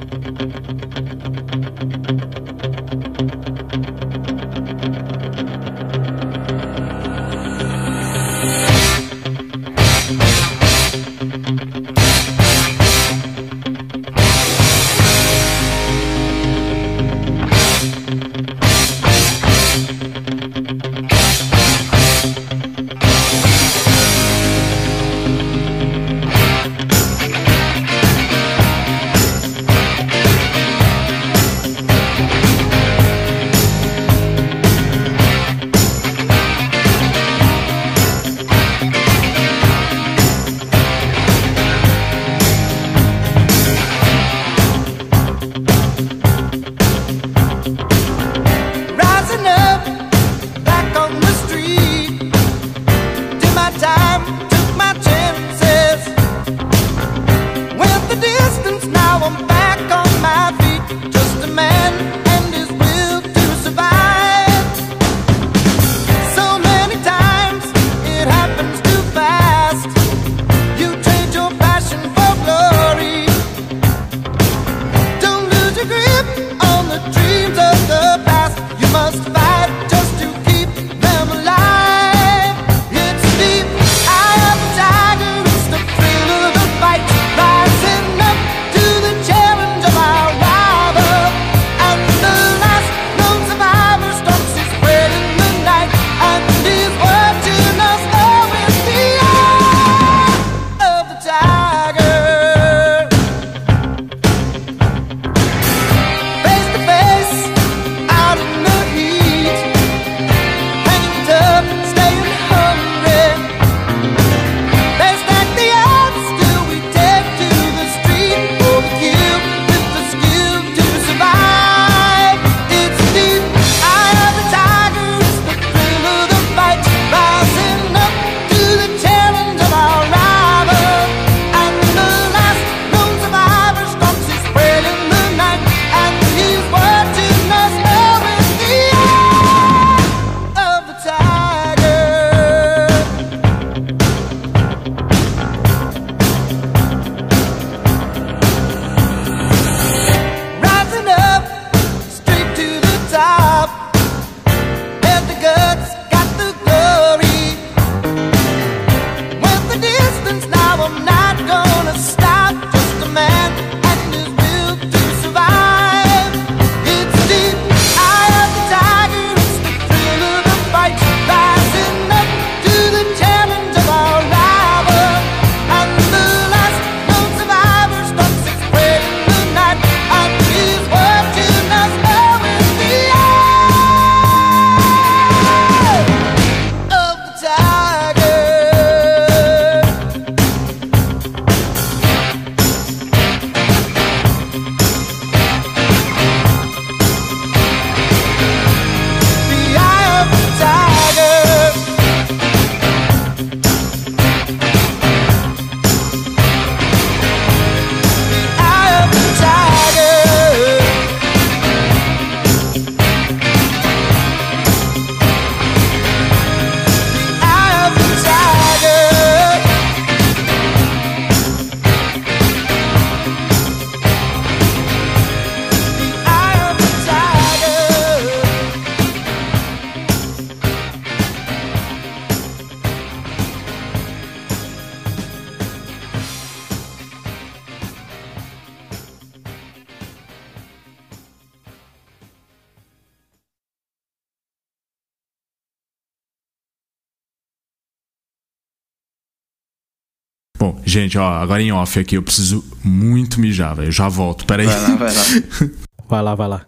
gente, ó, agora em off aqui, eu preciso muito mijar, velho. Já volto, peraí. Vai lá, vai lá. Vai lá, vai lá.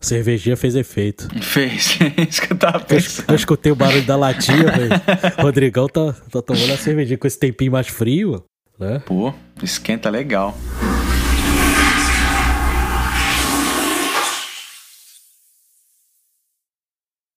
A cervejinha fez efeito. Fez. Isso que eu tava Eu, pensando. eu escutei o barulho da latinha, velho. Rodrigão tá, tá tomando a cervejinha com esse tempinho mais frio, né? Pô, esquenta legal.